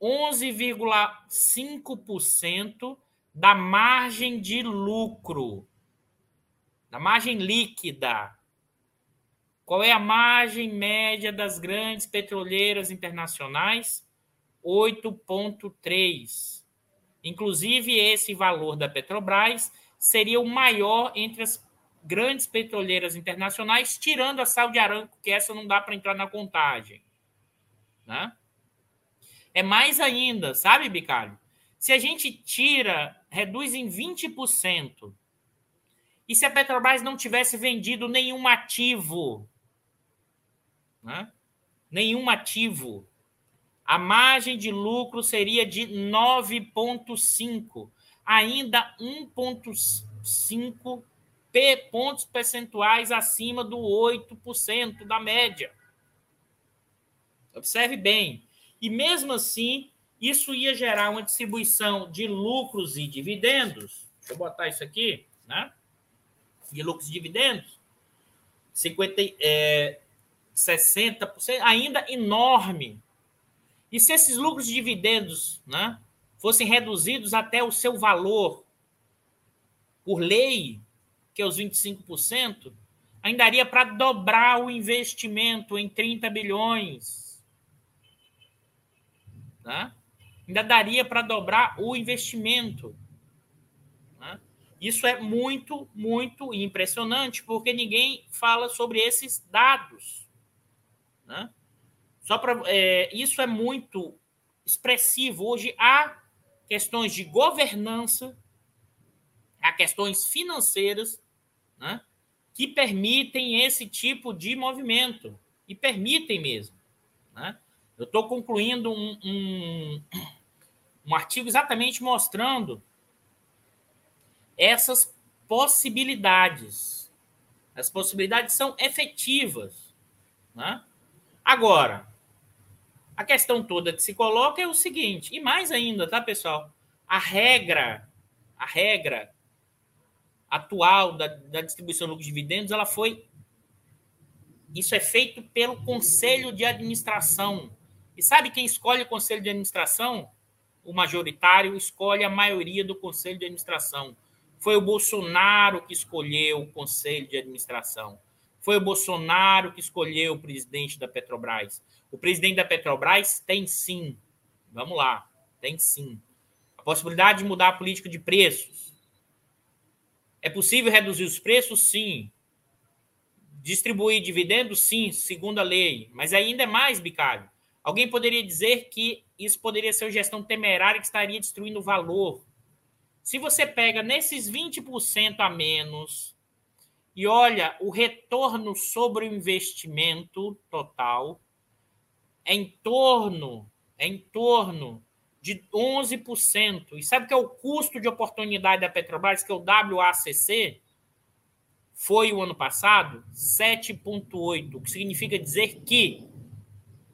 11,5% da margem de lucro, da margem líquida. Qual é a margem média das grandes petroleiras internacionais? 8,3. Inclusive, esse valor da Petrobras seria o maior entre as grandes petroleiras internacionais, tirando a Saudi Aramco, que essa não dá para entrar na contagem. Né? É mais ainda, sabe, Bicalho? Se a gente tira, reduz em 20%, e se a Petrobras não tivesse vendido nenhum ativo, né? nenhum ativo, a margem de lucro seria de 9,5, ainda 1,5 pontos percentuais acima do 8% da média. Observe bem, e mesmo assim, isso ia gerar uma distribuição de lucros e dividendos. Deixa eu botar isso aqui, né? De lucros e dividendos. 50, é, 60%, ainda enorme. E se esses lucros e dividendos né, fossem reduzidos até o seu valor por lei, que é os 25%, ainda daria para dobrar o investimento em 30 bilhões né? ainda daria para dobrar o investimento. Né? Isso é muito, muito impressionante, porque ninguém fala sobre esses dados. Né? Só pra, é, isso é muito expressivo. Hoje há questões de governança, há questões financeiras né, que permitem esse tipo de movimento. E permitem mesmo. Né? Eu estou concluindo um, um, um artigo exatamente mostrando essas possibilidades. As possibilidades são efetivas. Né? Agora, a questão toda que se coloca é o seguinte, e mais ainda, tá, pessoal? A regra, a regra atual da, da distribuição de lucros e dividendos, ela foi. Isso é feito pelo Conselho de Administração e sabe quem escolhe o conselho de administração? O majoritário escolhe a maioria do conselho de administração. Foi o Bolsonaro que escolheu o conselho de administração. Foi o Bolsonaro que escolheu o presidente da Petrobras. O presidente da Petrobras tem sim, vamos lá, tem sim, a possibilidade de mudar a política de preços. É possível reduzir os preços? Sim. Distribuir dividendos? Sim, segundo a lei. Mas ainda é mais, Bicalho. Alguém poderia dizer que isso poderia ser uma gestão temerária que estaria destruindo o valor. Se você pega nesses 20% a menos e olha o retorno sobre o investimento total, é em torno, é em torno de 11%. E sabe o que é o custo de oportunidade da Petrobras, que é o WACC? Foi o ano passado 7,8, o que significa dizer que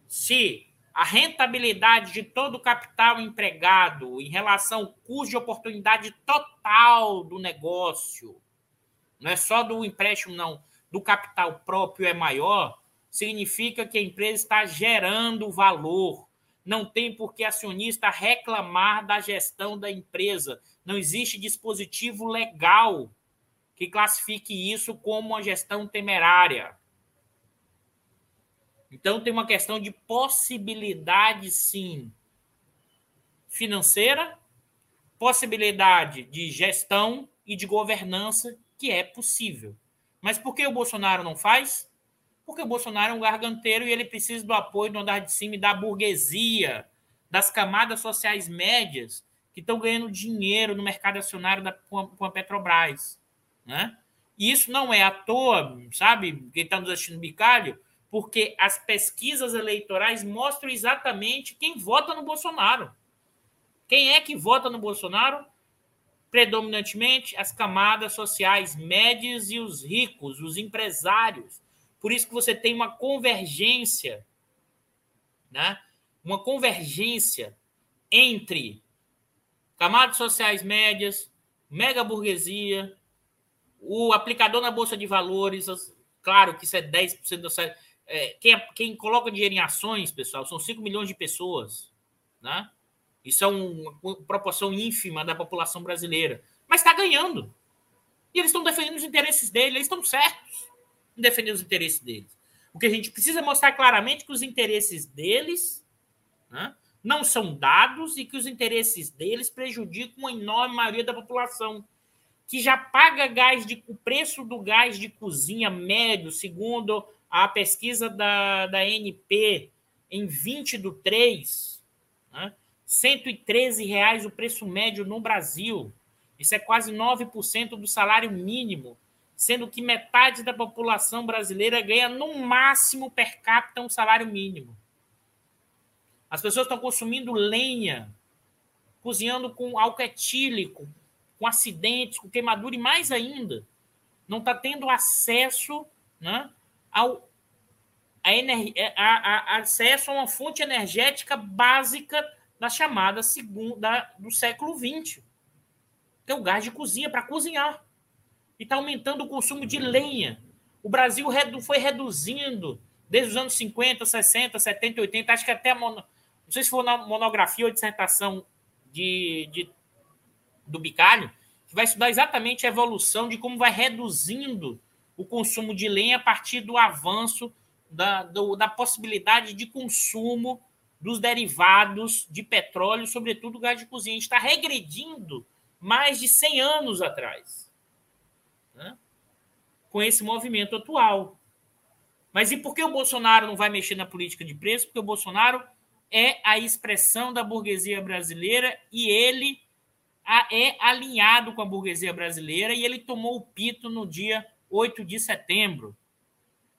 se a rentabilidade de todo o capital empregado em relação ao custo de oportunidade total do negócio, não é só do empréstimo, não, do capital próprio é maior, significa que a empresa está gerando valor. Não tem por que acionista reclamar da gestão da empresa. Não existe dispositivo legal que classifique isso como uma gestão temerária. Então tem uma questão de possibilidade, sim, financeira, possibilidade de gestão e de governança que é possível. Mas por que o Bolsonaro não faz? Porque o Bolsonaro é um garganteiro e ele precisa do apoio do andar de cima e da burguesia, das camadas sociais médias que estão ganhando dinheiro no mercado acionário da, com, a, com a Petrobras. Né? E isso não é à toa, sabe? Quem está nos assistindo bicalho, porque as pesquisas eleitorais mostram exatamente quem vota no Bolsonaro. Quem é que vota no Bolsonaro? Predominantemente as camadas sociais médias e os ricos, os empresários. Por isso que você tem uma convergência, né? Uma convergência entre camadas sociais médias, mega burguesia, o aplicador na bolsa de valores, claro que isso é 10% da é, quem, quem coloca dinheiro em ações, pessoal, são 5 milhões de pessoas, né? Isso é um, uma proporção ínfima da população brasileira. Mas está ganhando. E eles estão defendendo os interesses deles, eles estão certos em defender os interesses deles. O que a gente precisa mostrar claramente é que os interesses deles né, não são dados e que os interesses deles prejudicam a enorme maioria da população, que já paga gás de o preço do gás de cozinha médio, segundo a pesquisa da, da NP, em 20 do 3, né, 113 reais o preço médio no Brasil. Isso é quase 9% do salário mínimo, sendo que metade da população brasileira ganha no máximo per capita um salário mínimo. As pessoas estão consumindo lenha, cozinhando com álcool etílico, com acidentes, com queimadura e mais ainda, não está tendo acesso né, ao a, a, a, acesso a uma fonte energética básica da chamada segunda do século XX, que é o gás de cozinha para cozinhar. E está aumentando o consumo de lenha. O Brasil foi reduzindo desde os anos 50, 60, 70, 80, acho que até mono, não sei se na monografia ou dissertação de, de, do Bicalho, que vai estudar exatamente a evolução de como vai reduzindo o consumo de lenha a partir do avanço da, do, da possibilidade de consumo dos derivados de petróleo, sobretudo gás de cozinha. A gente está regredindo mais de 100 anos atrás né? com esse movimento atual. Mas e por que o Bolsonaro não vai mexer na política de preço? Porque o Bolsonaro é a expressão da burguesia brasileira e ele é alinhado com a burguesia brasileira e ele tomou o pito no dia 8 de setembro.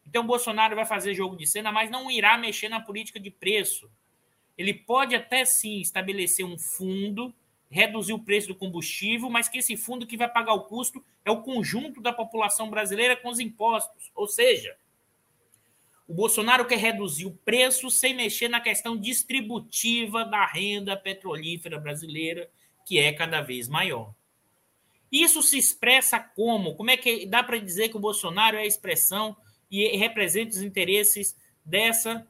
Então, o Bolsonaro vai fazer jogo de cena, mas não irá mexer na política de preço. Ele pode até sim estabelecer um fundo, reduzir o preço do combustível, mas que esse fundo que vai pagar o custo é o conjunto da população brasileira com os impostos. Ou seja, o Bolsonaro quer reduzir o preço sem mexer na questão distributiva da renda petrolífera brasileira, que é cada vez maior. Isso se expressa como? Como é que dá para dizer que o Bolsonaro é a expressão e representa os interesses dessa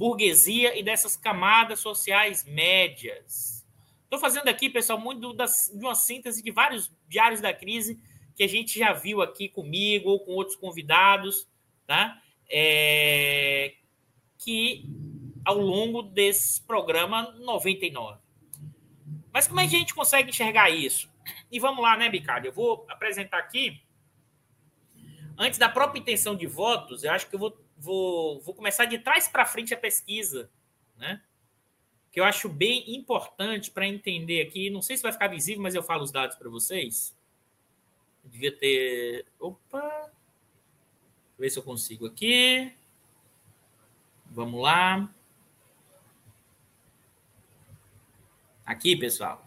burguesia e dessas camadas sociais médias. Estou fazendo aqui, pessoal, muito de uma síntese de vários diários da crise que a gente já viu aqui comigo ou com outros convidados, tá? É, que ao longo desse programa 99. Mas como é que a gente consegue enxergar isso? E vamos lá, né, Bicalho? Eu vou apresentar aqui, antes da própria intenção de votos, eu acho que eu vou vou, vou começar de trás para frente a pesquisa, né? Que eu acho bem importante para entender aqui. Não sei se vai ficar visível, mas eu falo os dados para vocês. Eu devia ter. Opa! ver se eu consigo aqui. Vamos lá. Aqui, pessoal.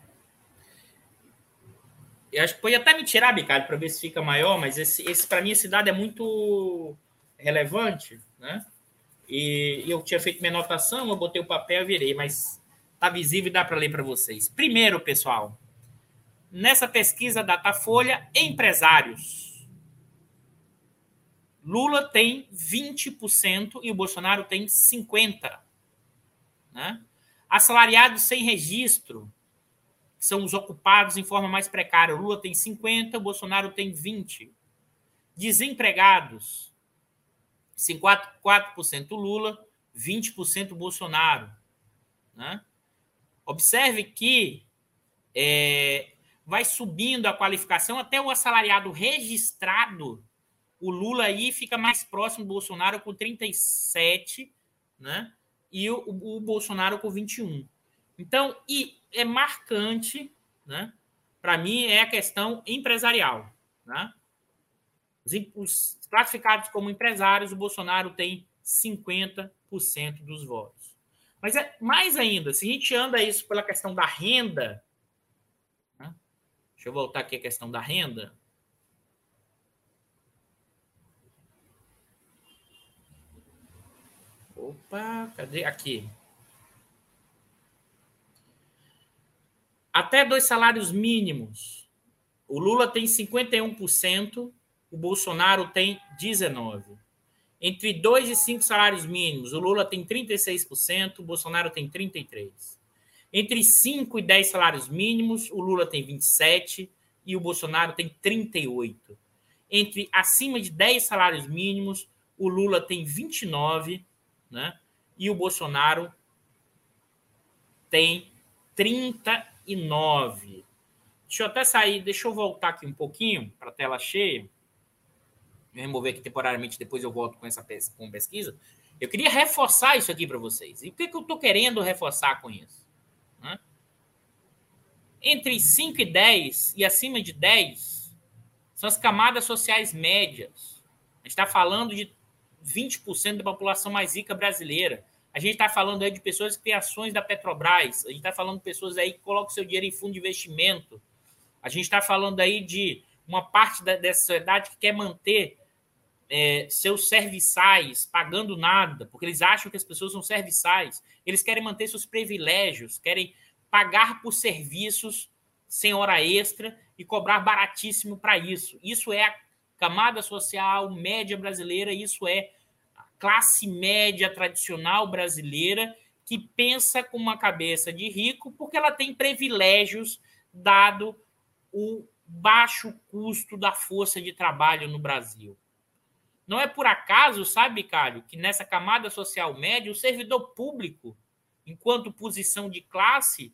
Eu acho que pode até me tirar, Bicalho, para ver se fica maior, mas esse, esse para mim, esse dado é muito relevante, né? E, eu tinha feito minha anotação, eu botei o papel e virei, mas tá visível e dá para ler para vocês. Primeiro, pessoal, nessa pesquisa Datafolha, empresários. Lula tem 20% e o Bolsonaro tem 50%. Né? Assalariados sem registro, que são os ocupados em forma mais precária. Lula tem 50%, o Bolsonaro tem 20%. Desempregados, 54% Lula, 20% Bolsonaro. Né? Observe que é, vai subindo a qualificação até o assalariado registrado. O Lula aí fica mais próximo do Bolsonaro com 37, né? E o, o Bolsonaro com 21. Então, e é marcante, né? Para mim, é a questão empresarial. Né? Os classificados como empresários, o Bolsonaro tem 50% dos votos. Mas é mais ainda, se a gente anda isso pela questão da renda, né? deixa eu voltar aqui a questão da renda. Opa, cadê? Aqui. Até dois salários mínimos. O Lula tem 51%, o Bolsonaro tem 19%. Entre dois e cinco salários mínimos, o Lula tem 36%, o Bolsonaro tem 33%. Entre 5 e 10 salários mínimos, o Lula tem 27% e o Bolsonaro tem 38%. Entre acima de 10 salários mínimos, o Lula tem 29%, né? e o Bolsonaro tem 30 e 9. Deixa eu até sair, deixa eu voltar aqui um pouquinho para a tela cheia. Remover aqui temporariamente, depois eu volto com essa com pesquisa. Eu queria reforçar isso aqui para vocês. E o que, que eu estou querendo reforçar com isso? Né? Entre 5 e 10 e acima de 10 são as camadas sociais médias. A gente está falando de 20% da população mais rica brasileira. A gente está falando aí de pessoas que têm ações da Petrobras, a gente está falando de pessoas aí que colocam seu dinheiro em fundo de investimento, a gente está falando aí de uma parte da, dessa sociedade que quer manter é, seus serviçais pagando nada, porque eles acham que as pessoas são serviçais, eles querem manter seus privilégios, querem pagar por serviços sem hora extra e cobrar baratíssimo para isso. Isso é a camada social média brasileira, isso é classe média tradicional brasileira que pensa com uma cabeça de rico porque ela tem privilégios dado o baixo custo da força de trabalho no Brasil. Não é por acaso, sabe, Cário, que nessa camada social média, o servidor público, enquanto posição de classe,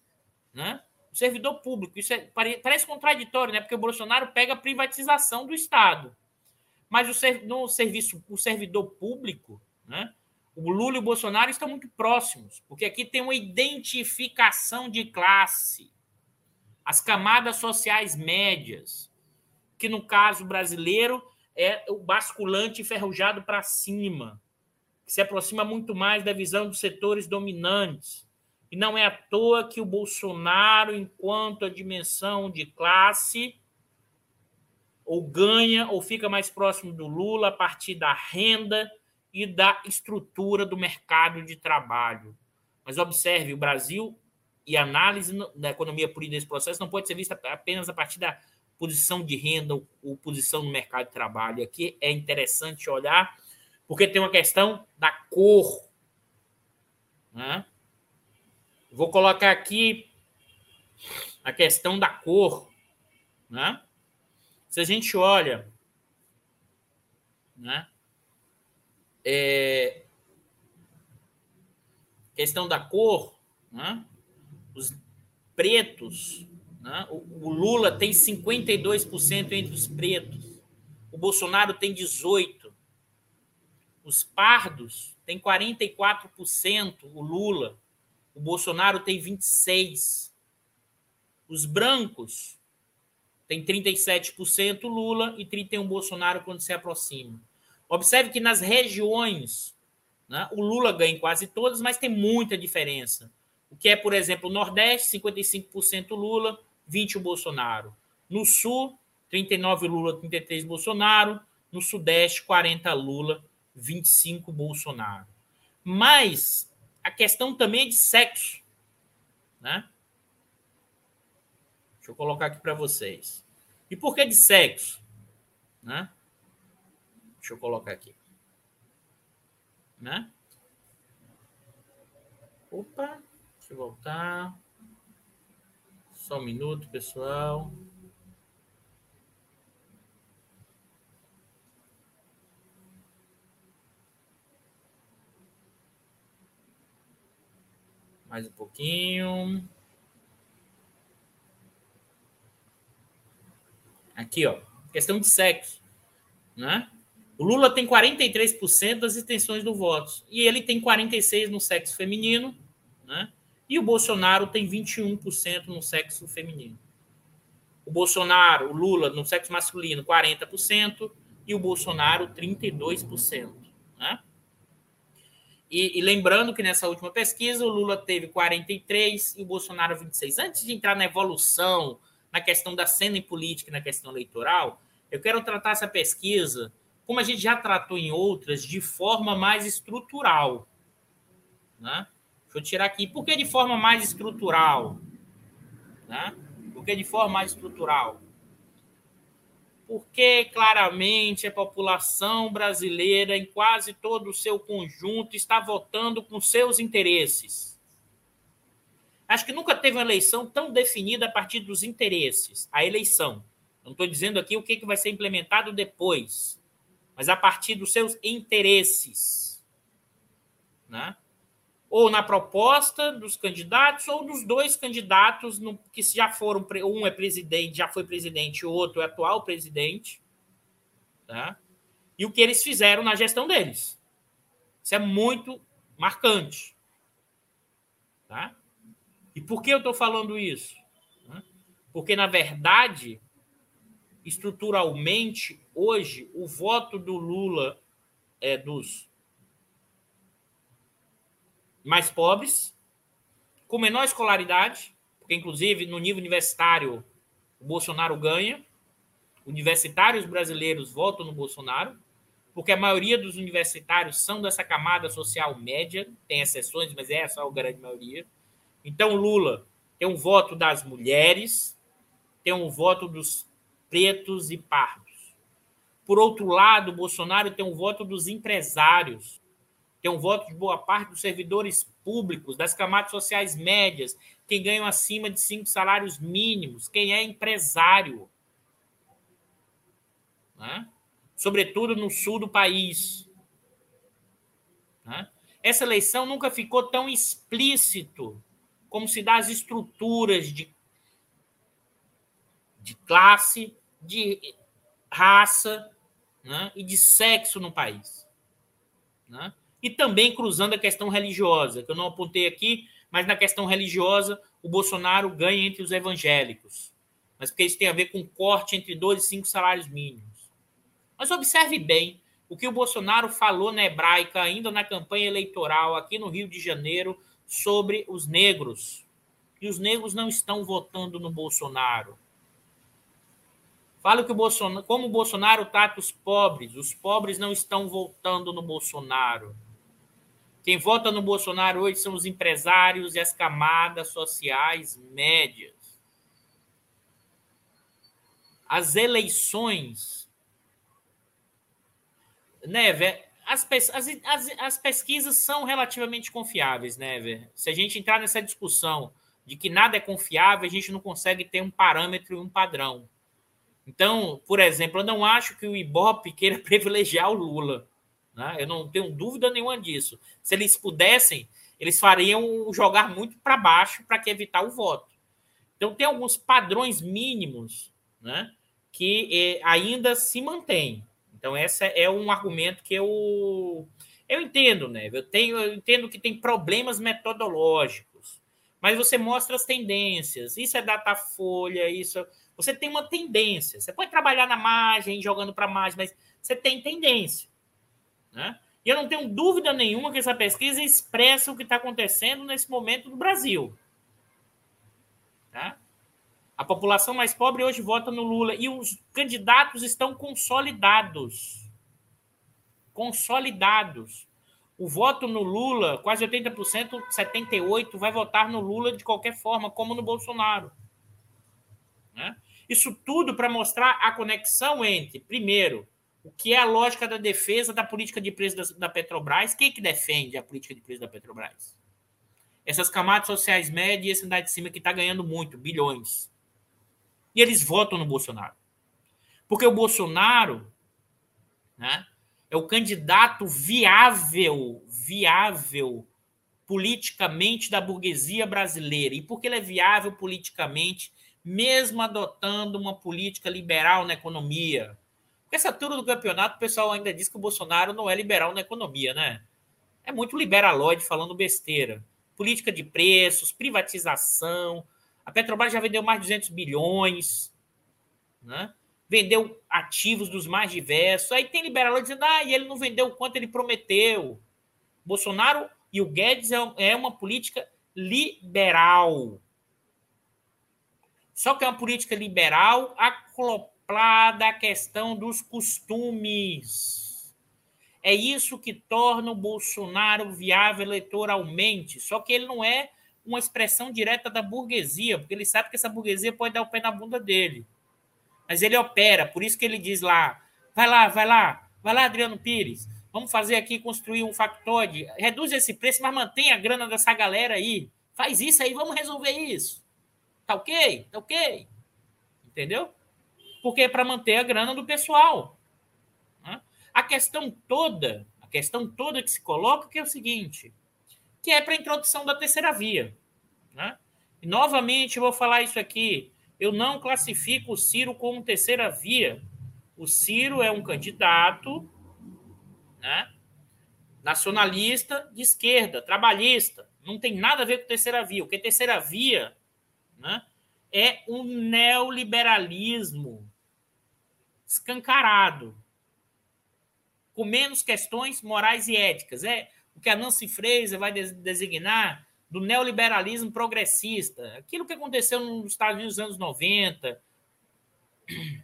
né? O servidor público, isso é, parece contraditório, né? Porque o Bolsonaro pega a privatização do Estado. Mas o, no serviço, o servidor público, né? O Lula e o Bolsonaro estão muito próximos, porque aqui tem uma identificação de classe. As camadas sociais médias, que no caso brasileiro é o basculante enferrujado para cima, que se aproxima muito mais da visão dos setores dominantes. E não é à toa que o Bolsonaro, enquanto a dimensão de classe, ou ganha ou fica mais próximo do Lula a partir da renda e da estrutura do mercado de trabalho. Mas observe, o Brasil e a análise da economia política desse processo não pode ser vista apenas a partir da posição de renda ou, posição no mercado de trabalho. Aqui é interessante olhar, porque tem uma questão da cor. Né? Vou colocar aqui a questão da cor. Né? Se a gente olha, né? É, questão da cor, né? Os pretos, né? o, o Lula tem 52% entre os pretos, o Bolsonaro tem 18%, os pardos tem 44%, o Lula, o Bolsonaro tem 26%, os brancos tem 37% Lula e 31% Bolsonaro quando se aproxima. Observe que nas regiões, né, o Lula ganha em quase todas, mas tem muita diferença. O que é, por exemplo, o Nordeste, 55% Lula, 20% o Bolsonaro. No Sul, 39% Lula, 33% Bolsonaro. No Sudeste, 40% Lula, 25% Bolsonaro. Mas a questão também é de sexo. Né? Deixa eu colocar aqui para vocês. E por que de sexo? Né? Deixa eu colocar aqui. Né? Opa, deixa eu voltar. Só um minuto, pessoal. Mais um pouquinho. Aqui, ó. Questão de sexo, Né? O Lula tem 43% das intenções do voto. E ele tem 46% no sexo feminino. Né? E o Bolsonaro tem 21% no sexo feminino. O Bolsonaro, o Lula, no sexo masculino, 40%. E o Bolsonaro, 32%. Né? E, e, lembrando que nessa última pesquisa o Lula teve 43 e o Bolsonaro 26. Antes de entrar na evolução, na questão da cena política na questão eleitoral, eu quero tratar essa pesquisa, como a gente já tratou em outras, de forma mais estrutural. Né? Deixa eu tirar aqui. Por que de forma mais estrutural? Né? Por que de forma mais estrutural? Porque claramente a população brasileira, em quase todo o seu conjunto, está votando com seus interesses. Acho que nunca teve uma eleição tão definida a partir dos interesses. A eleição. Não estou dizendo aqui o que, que vai ser implementado depois, mas a partir dos seus interesses. Né? Ou na proposta dos candidatos, ou dos dois candidatos no, que já foram. Um é presidente, já foi presidente, o outro é atual presidente. Tá? E o que eles fizeram na gestão deles. Isso é muito marcante. Tá? E por que eu estou falando isso? Porque, na verdade, estruturalmente, hoje, o voto do Lula é dos mais pobres, com menor escolaridade, porque, inclusive, no nível universitário, o Bolsonaro ganha. Universitários brasileiros votam no Bolsonaro, porque a maioria dos universitários são dessa camada social média, tem exceções, mas é só a grande maioria. Então, Lula tem um voto das mulheres, tem um voto dos pretos e pardos. Por outro lado, Bolsonaro tem um voto dos empresários, tem um voto de boa parte dos servidores públicos, das camadas sociais médias, quem ganham acima de cinco salários mínimos, quem é empresário. Né? Sobretudo no sul do país. Né? Essa eleição nunca ficou tão explícito como se dá as estruturas de, de classe, de raça né? e de sexo no país. Né? E também cruzando a questão religiosa, que eu não apontei aqui, mas na questão religiosa, o Bolsonaro ganha entre os evangélicos. Mas porque isso tem a ver com corte entre dois e cinco salários mínimos. Mas observe bem o que o Bolsonaro falou na hebraica, ainda na campanha eleitoral aqui no Rio de Janeiro, sobre os negros. E os negros não estão votando no Bolsonaro. Fala que o Bolsonaro, como o Bolsonaro trata os pobres. Os pobres não estão votando no Bolsonaro. Quem vota no Bolsonaro hoje são os empresários e as camadas sociais médias. As eleições. Né, as, as, as, as pesquisas são relativamente confiáveis, né, Se a gente entrar nessa discussão de que nada é confiável, a gente não consegue ter um parâmetro e um padrão. Então, por exemplo, eu não acho que o Ibope queira privilegiar o Lula. Né? Eu não tenho dúvida nenhuma disso. Se eles pudessem, eles fariam jogar muito para baixo para evitar o voto. Então, tem alguns padrões mínimos né, que eh, ainda se mantêm. Então, esse é um argumento que eu, eu entendo, né? Eu, tenho, eu entendo que tem problemas metodológicos, mas você mostra as tendências. Isso é datafolha, isso. Você tem uma tendência. Você pode trabalhar na margem, jogando para margem, mas você tem tendência. Né? E eu não tenho dúvida nenhuma que essa pesquisa expressa o que está acontecendo nesse momento no Brasil. Tá? A população mais pobre hoje vota no Lula e os candidatos estão consolidados. Consolidados. O voto no Lula, quase 80%, 78% vai votar no Lula de qualquer forma, como no Bolsonaro. Né? Isso tudo para mostrar a conexão entre, primeiro, o que é a lógica da defesa da política de preço da Petrobras. Quem que defende a política de preço da Petrobras? Essas camadas sociais médias e esse andar de cima que está ganhando muito, bilhões. E eles votam no Bolsonaro. Porque o Bolsonaro né, é o candidato viável, viável politicamente da burguesia brasileira e porque ele é viável politicamente, mesmo adotando uma política liberal na economia. Essa altura do campeonato, o pessoal ainda diz que o Bolsonaro não é liberal na economia, né? É muito liberalóide falando besteira. Política de preços, privatização. A Petrobras já vendeu mais de 200 bilhões, né? Vendeu ativos dos mais diversos. Aí tem liberalóide dizendo, ah, e ele não vendeu o quanto ele prometeu. Bolsonaro e o Guedes é, é uma política liberal. Só que é uma política liberal acoplada à questão dos costumes. É isso que torna o Bolsonaro viável eleitoralmente. Só que ele não é uma expressão direta da burguesia, porque ele sabe que essa burguesia pode dar o pé na bunda dele. Mas ele opera, por isso que ele diz lá: vai lá, vai lá, vai lá, Adriano Pires, Vamos fazer aqui, construir um factoide. Reduz esse preço, mas mantém a grana dessa galera aí. Faz isso aí, vamos resolver isso. Tá ok? Tá ok? Entendeu? Porque é para manter a grana do pessoal. Né? A questão toda, a questão toda que se coloca que é o seguinte, que é para a introdução da terceira via. Né? E, novamente, vou falar isso aqui. Eu não classifico o Ciro como terceira via. O Ciro é um candidato né? nacionalista de esquerda, trabalhista. Não tem nada a ver com terceira via. O que é terceira via né, é um neoliberalismo escancarado, com menos questões morais e éticas. É o que a Nancy Fraser vai designar do neoliberalismo progressista. Aquilo que aconteceu nos Estados Unidos nos anos 90,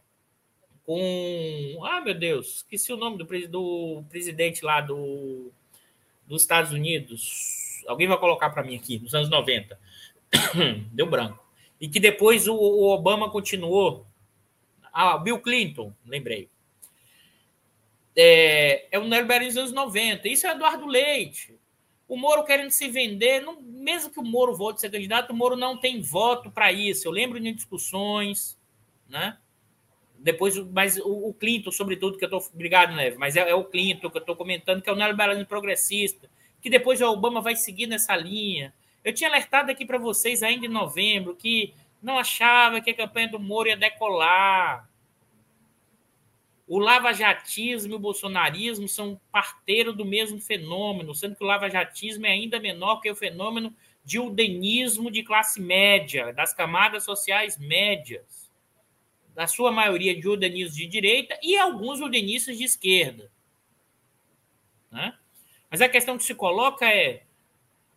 com. Ah, meu Deus, esqueci o nome do, do presidente lá do, dos Estados Unidos. Alguém vai colocar para mim aqui, nos anos 90. Deu branco. E que depois o, o Obama continuou. Ah, Bill Clinton, lembrei. É, é o neoliberalismo dos anos 90. Isso é Eduardo Leite. O Moro querendo se vender, não, mesmo que o Moro volte ser candidato, o Moro não tem voto para isso. Eu lembro de discussões, né? depois, mas o, o Clinton, sobretudo, que eu estou. Obrigado, Neve, mas é, é, o Clinton que eu estou comentando, que é o neoliberalismo progressista, que depois o Obama vai seguir nessa linha. Eu tinha alertado aqui para vocês ainda em novembro que não achava que a campanha do Moro ia decolar. O lavajatismo e o bolsonarismo são parteiro do mesmo fenômeno, sendo que o lavajatismo é ainda menor que o fenômeno de udenismo de classe média, das camadas sociais médias na sua maioria de urdenistas de direita e alguns urdenistas de esquerda. Né? Mas a questão que se coloca é: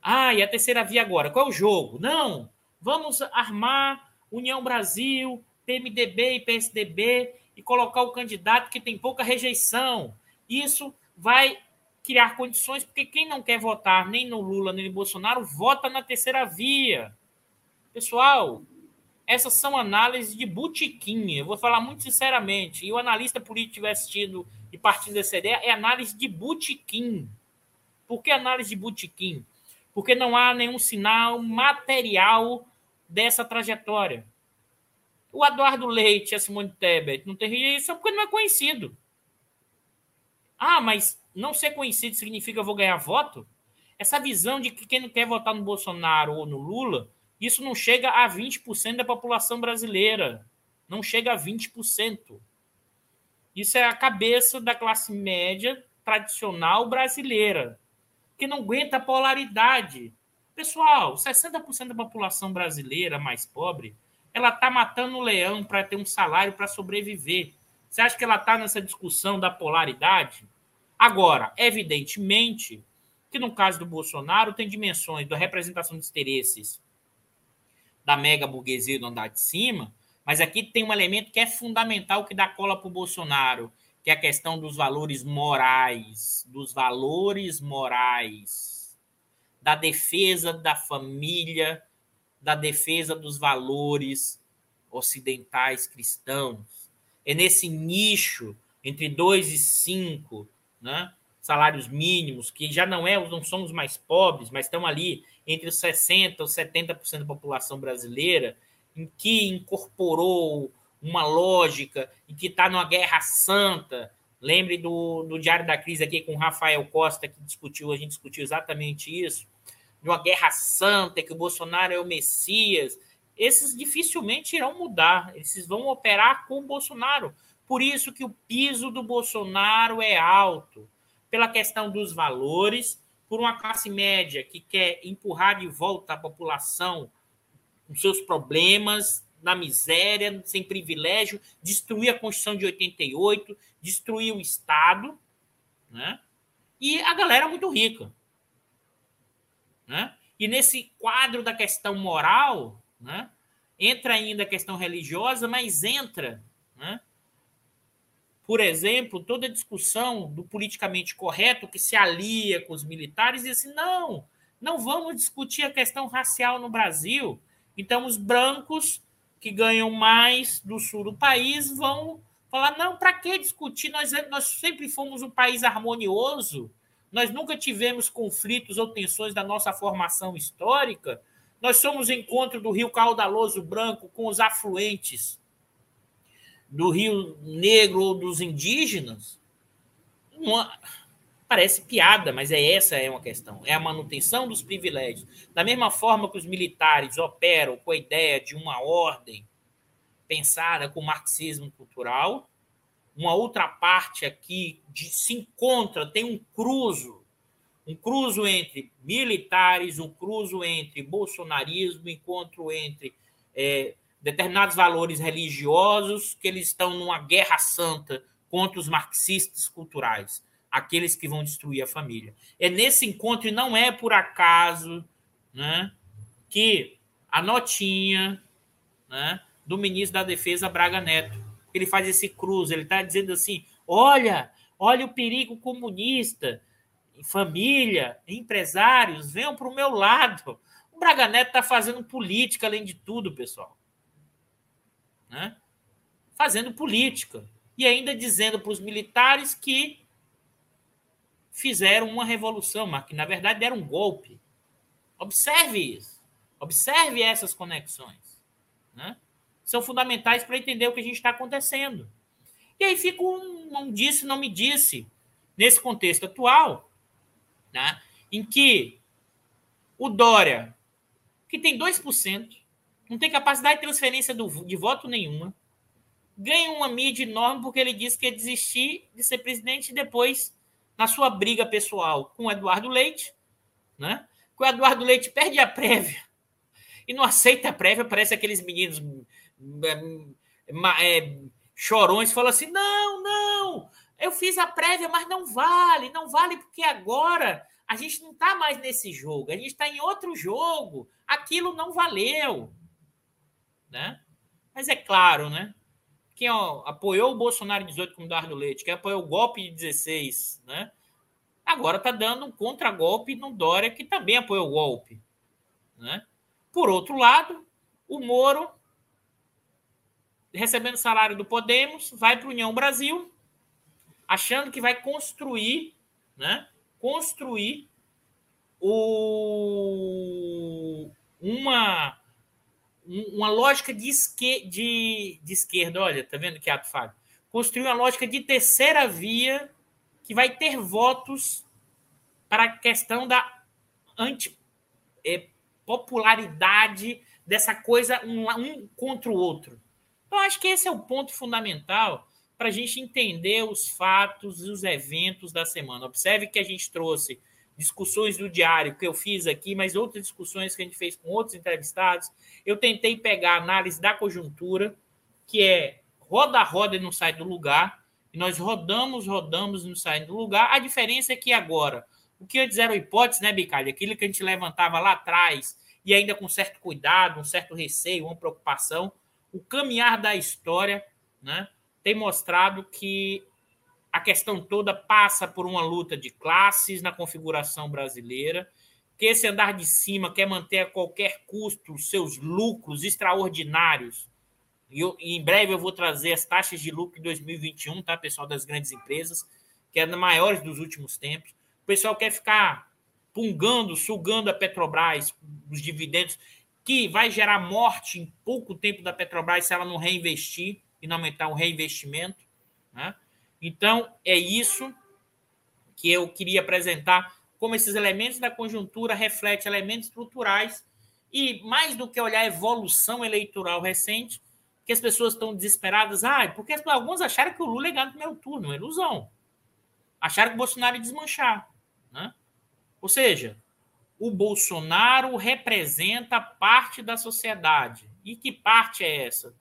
ah, e a terceira via agora? Qual é o jogo? Não, vamos armar União Brasil, PMDB e PSDB e colocar o candidato que tem pouca rejeição. Isso vai criar condições, porque quem não quer votar nem no Lula nem no Bolsonaro, vota na terceira via. Pessoal, essas são análises de botiquim. Eu vou falar muito sinceramente. E o analista político estiver assistindo e partindo dessa ideia, é análise de botiquim. Por que análise de botiquim? Porque não há nenhum sinal material dessa trajetória. O Eduardo Leite e a Simone Tebet não tem rejeição porque não é conhecido. Ah, mas não ser conhecido significa eu vou ganhar voto? Essa visão de que quem não quer votar no Bolsonaro ou no Lula isso não chega a 20% da população brasileira. Não chega a 20%. Isso é a cabeça da classe média tradicional brasileira, que não aguenta a polaridade. Pessoal, 60% da população brasileira mais pobre, ela está matando o leão para ter um salário para sobreviver. Você acha que ela está nessa discussão da polaridade? Agora, evidentemente que no caso do Bolsonaro tem dimensões da representação de interesses da mega burguesia do andar de cima, mas aqui tem um elemento que é fundamental que dá cola para o Bolsonaro, que é a questão dos valores morais, dos valores morais, da defesa da família, da defesa dos valores ocidentais cristãos. É nesse nicho entre 2 e 5, né? salários mínimos, que já não é, não somos mais pobres, mas estão ali entre os 60% ou 70% da população brasileira, em que incorporou uma lógica e que está numa guerra santa. Lembre do, do Diário da Crise aqui com o Rafael Costa, que discutiu, a gente discutiu exatamente isso. de uma guerra santa, que o Bolsonaro é o Messias, esses dificilmente irão mudar, esses vão operar com o Bolsonaro. Por isso que o piso do Bolsonaro é alto, pela questão dos valores, por uma classe média que quer empurrar de volta a população com seus problemas, na miséria, sem privilégio, destruir a Constituição de 88, destruir o Estado, né? E a galera é muito rica. Né? E nesse quadro da questão moral, né, entra ainda a questão religiosa, mas entra, né, por exemplo, toda a discussão do politicamente correto que se alia com os militares e assim, não, não vamos discutir a questão racial no Brasil. Então, os brancos que ganham mais do sul do país vão falar: não, para que discutir? Nós, nós sempre fomos um país harmonioso, nós nunca tivemos conflitos ou tensões da nossa formação histórica. Nós somos encontro do Rio Caudaloso Branco com os afluentes do Rio Negro ou dos indígenas. Uma... Parece piada, mas é essa é uma questão. É a manutenção dos privilégios. Da mesma forma que os militares operam com a ideia de uma ordem pensada com marxismo cultural, uma outra parte aqui de, se encontra, tem um cruzo, um cruzo entre militares, um cruzo entre bolsonarismo, encontro entre é, determinados valores religiosos, que eles estão numa guerra santa contra os marxistas culturais, aqueles que vão destruir a família. É nesse encontro, e não é por acaso, né, que a notinha né, do ministro da Defesa, Braga Neto, ele faz esse cruzo, ele está dizendo assim: olha, olha o perigo comunista, família, empresários, venham para o meu lado. O Braga Neto está fazendo política, além de tudo, pessoal. Né? Fazendo política. E ainda dizendo para os militares que fizeram uma revolução, mas que na verdade deram um golpe. Observe isso. Observe essas conexões. Né? são fundamentais para entender o que a gente está acontecendo. E aí fica um não disse, não me disse, nesse contexto atual, né, em que o Dória, que tem 2%, não tem capacidade de transferência do, de voto nenhuma, ganha uma mídia enorme porque ele disse que ia desistir de ser presidente depois, na sua briga pessoal com o Eduardo Leite, né? Que o Eduardo Leite perde a prévia e não aceita a prévia, parece aqueles meninos é, é, chorões falam assim: não, não, eu fiz a prévia, mas não vale, não vale porque agora a gente não está mais nesse jogo, a gente está em outro jogo, aquilo não valeu. Né? Mas é claro, né? Quem ó, apoiou o Bolsonaro em 18 como Eduardo Leite, quem apoiou o golpe de 16, né? Agora está dando um contragolpe no Dória, que também apoiou o golpe. Né? Por outro lado, o Moro recebendo salário do Podemos, vai para a União Brasil, achando que vai construir, né? Construir o, uma, uma lógica de, de, de esquerda. Olha, tá vendo que ato Fábio? Construir uma lógica de terceira via que vai ter votos para a questão da anti, é, dessa coisa um, um contra o outro. Então, acho que esse é o ponto fundamental para a gente entender os fatos e os eventos da semana. Observe que a gente trouxe discussões do diário que eu fiz aqui, mas outras discussões que a gente fez com outros entrevistados. Eu tentei pegar a análise da conjuntura, que é roda a roda e não sai do lugar. E nós rodamos, rodamos e não sai do lugar. A diferença é que agora, o que antes era hipótese, né, Bicalho? Aquilo que a gente levantava lá atrás, e ainda com certo cuidado, um certo receio, uma preocupação, o caminhar da história né, tem mostrado que a questão toda passa por uma luta de classes na configuração brasileira, que esse andar de cima quer manter a qualquer custo os seus lucros extraordinários. E, eu, em breve eu vou trazer as taxas de lucro de 2021, tá, pessoal das grandes empresas, que é das maiores dos últimos tempos. O pessoal quer ficar pungando, sugando a Petrobras, os dividendos que vai gerar morte em pouco tempo da Petrobras se ela não reinvestir e não aumentar o reinvestimento. Né? Então, é isso que eu queria apresentar como esses elementos da conjuntura refletem elementos estruturais e, mais do que olhar a evolução eleitoral recente, que as pessoas estão desesperadas. Ah, porque alguns acharam que o Lula ia ganhar no primeiro turno, uma ilusão. Acharam que o Bolsonaro ia desmanchar. Né? Ou seja, o Bolsonaro representa parte da sociedade. E que parte é essa?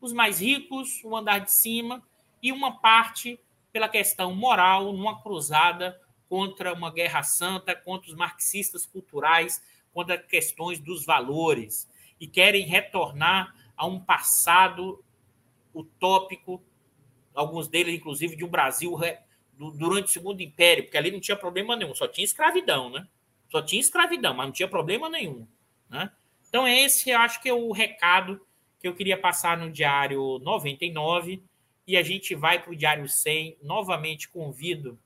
Os mais ricos, o andar de cima, e uma parte pela questão moral, numa cruzada contra uma guerra santa, contra os marxistas culturais, contra questões dos valores, e querem retornar a um passado utópico, alguns deles, inclusive, de um Brasil durante o Segundo Império, porque ali não tinha problema nenhum, só tinha escravidão, né? Só tinha escravidão, mas não tinha problema nenhum. Né? Então, esse eu acho que é o recado que eu queria passar no Diário 99. E a gente vai para o Diário 100. Novamente convido,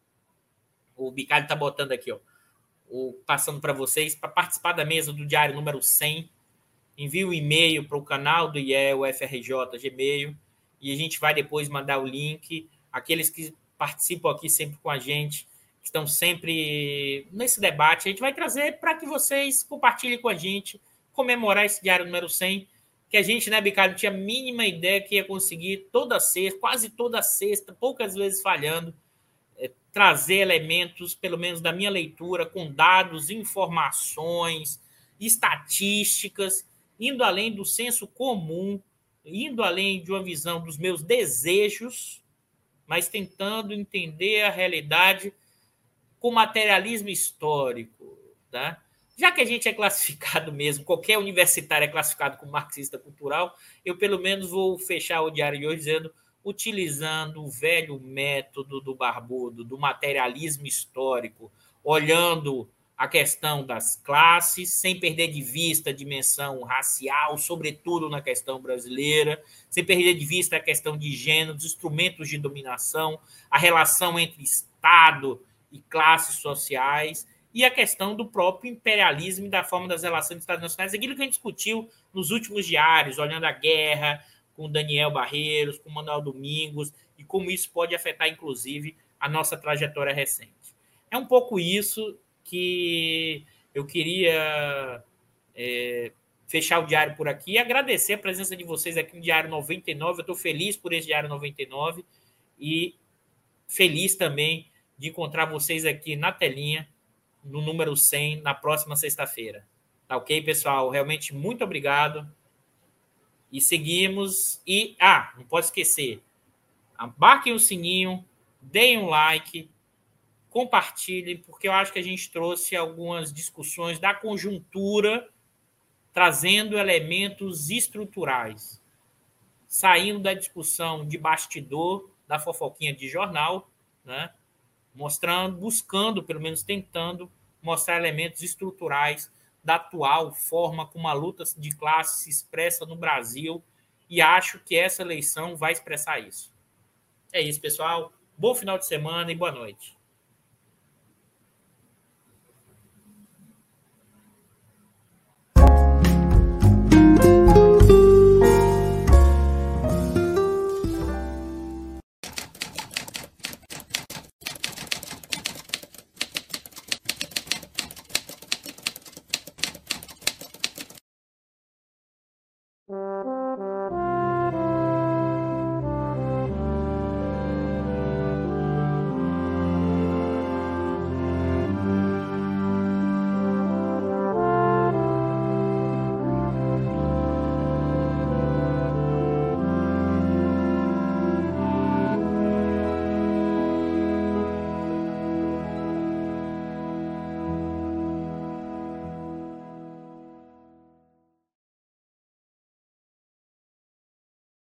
o Bicalho está botando aqui, ó, o, passando para vocês, para participar da mesa do Diário número 100. Envie o um e-mail para o canal do IEL, FRJ, Gmail, e a gente vai depois mandar o link. Aqueles que participam aqui sempre com a gente, estão sempre nesse debate. A gente vai trazer para que vocês compartilhem com a gente, comemorar esse diário número 100, que a gente, né, Bicalho, tinha a mínima ideia que ia conseguir toda sexta, quase toda sexta, poucas vezes falhando, é, trazer elementos, pelo menos da minha leitura, com dados, informações, estatísticas, indo além do senso comum, indo além de uma visão dos meus desejos, mas tentando entender a realidade com materialismo histórico, tá? Já que a gente é classificado mesmo, qualquer universitário é classificado como marxista cultural, eu pelo menos vou fechar o diário de hoje dizendo utilizando o velho método do barbudo, do materialismo histórico, olhando a questão das classes, sem perder de vista a dimensão racial, sobretudo na questão brasileira, sem perder de vista a questão de gênero, os instrumentos de dominação, a relação entre Estado e classes sociais, e a questão do próprio imperialismo e da forma das relações internacionais, aquilo que a gente discutiu nos últimos diários, olhando a guerra com Daniel Barreiros, com Manuel Domingos, e como isso pode afetar, inclusive, a nossa trajetória recente. É um pouco isso que eu queria é, fechar o diário por aqui e agradecer a presença de vocês aqui no Diário 99. Eu estou feliz por esse Diário 99 e feliz também de encontrar vocês aqui na telinha, no número 100, na próxima sexta-feira. Tá ok, pessoal? Realmente muito obrigado. E seguimos. E, ah, não pode esquecer. Abarquem o sininho, deem um like, compartilhem, porque eu acho que a gente trouxe algumas discussões da conjuntura, trazendo elementos estruturais, saindo da discussão de bastidor, da fofoquinha de jornal, né? Mostrando, buscando, pelo menos tentando, mostrar elementos estruturais da atual forma como a luta de classe se expressa no Brasil e acho que essa eleição vai expressar isso. É isso, pessoal. Bom final de semana e boa noite.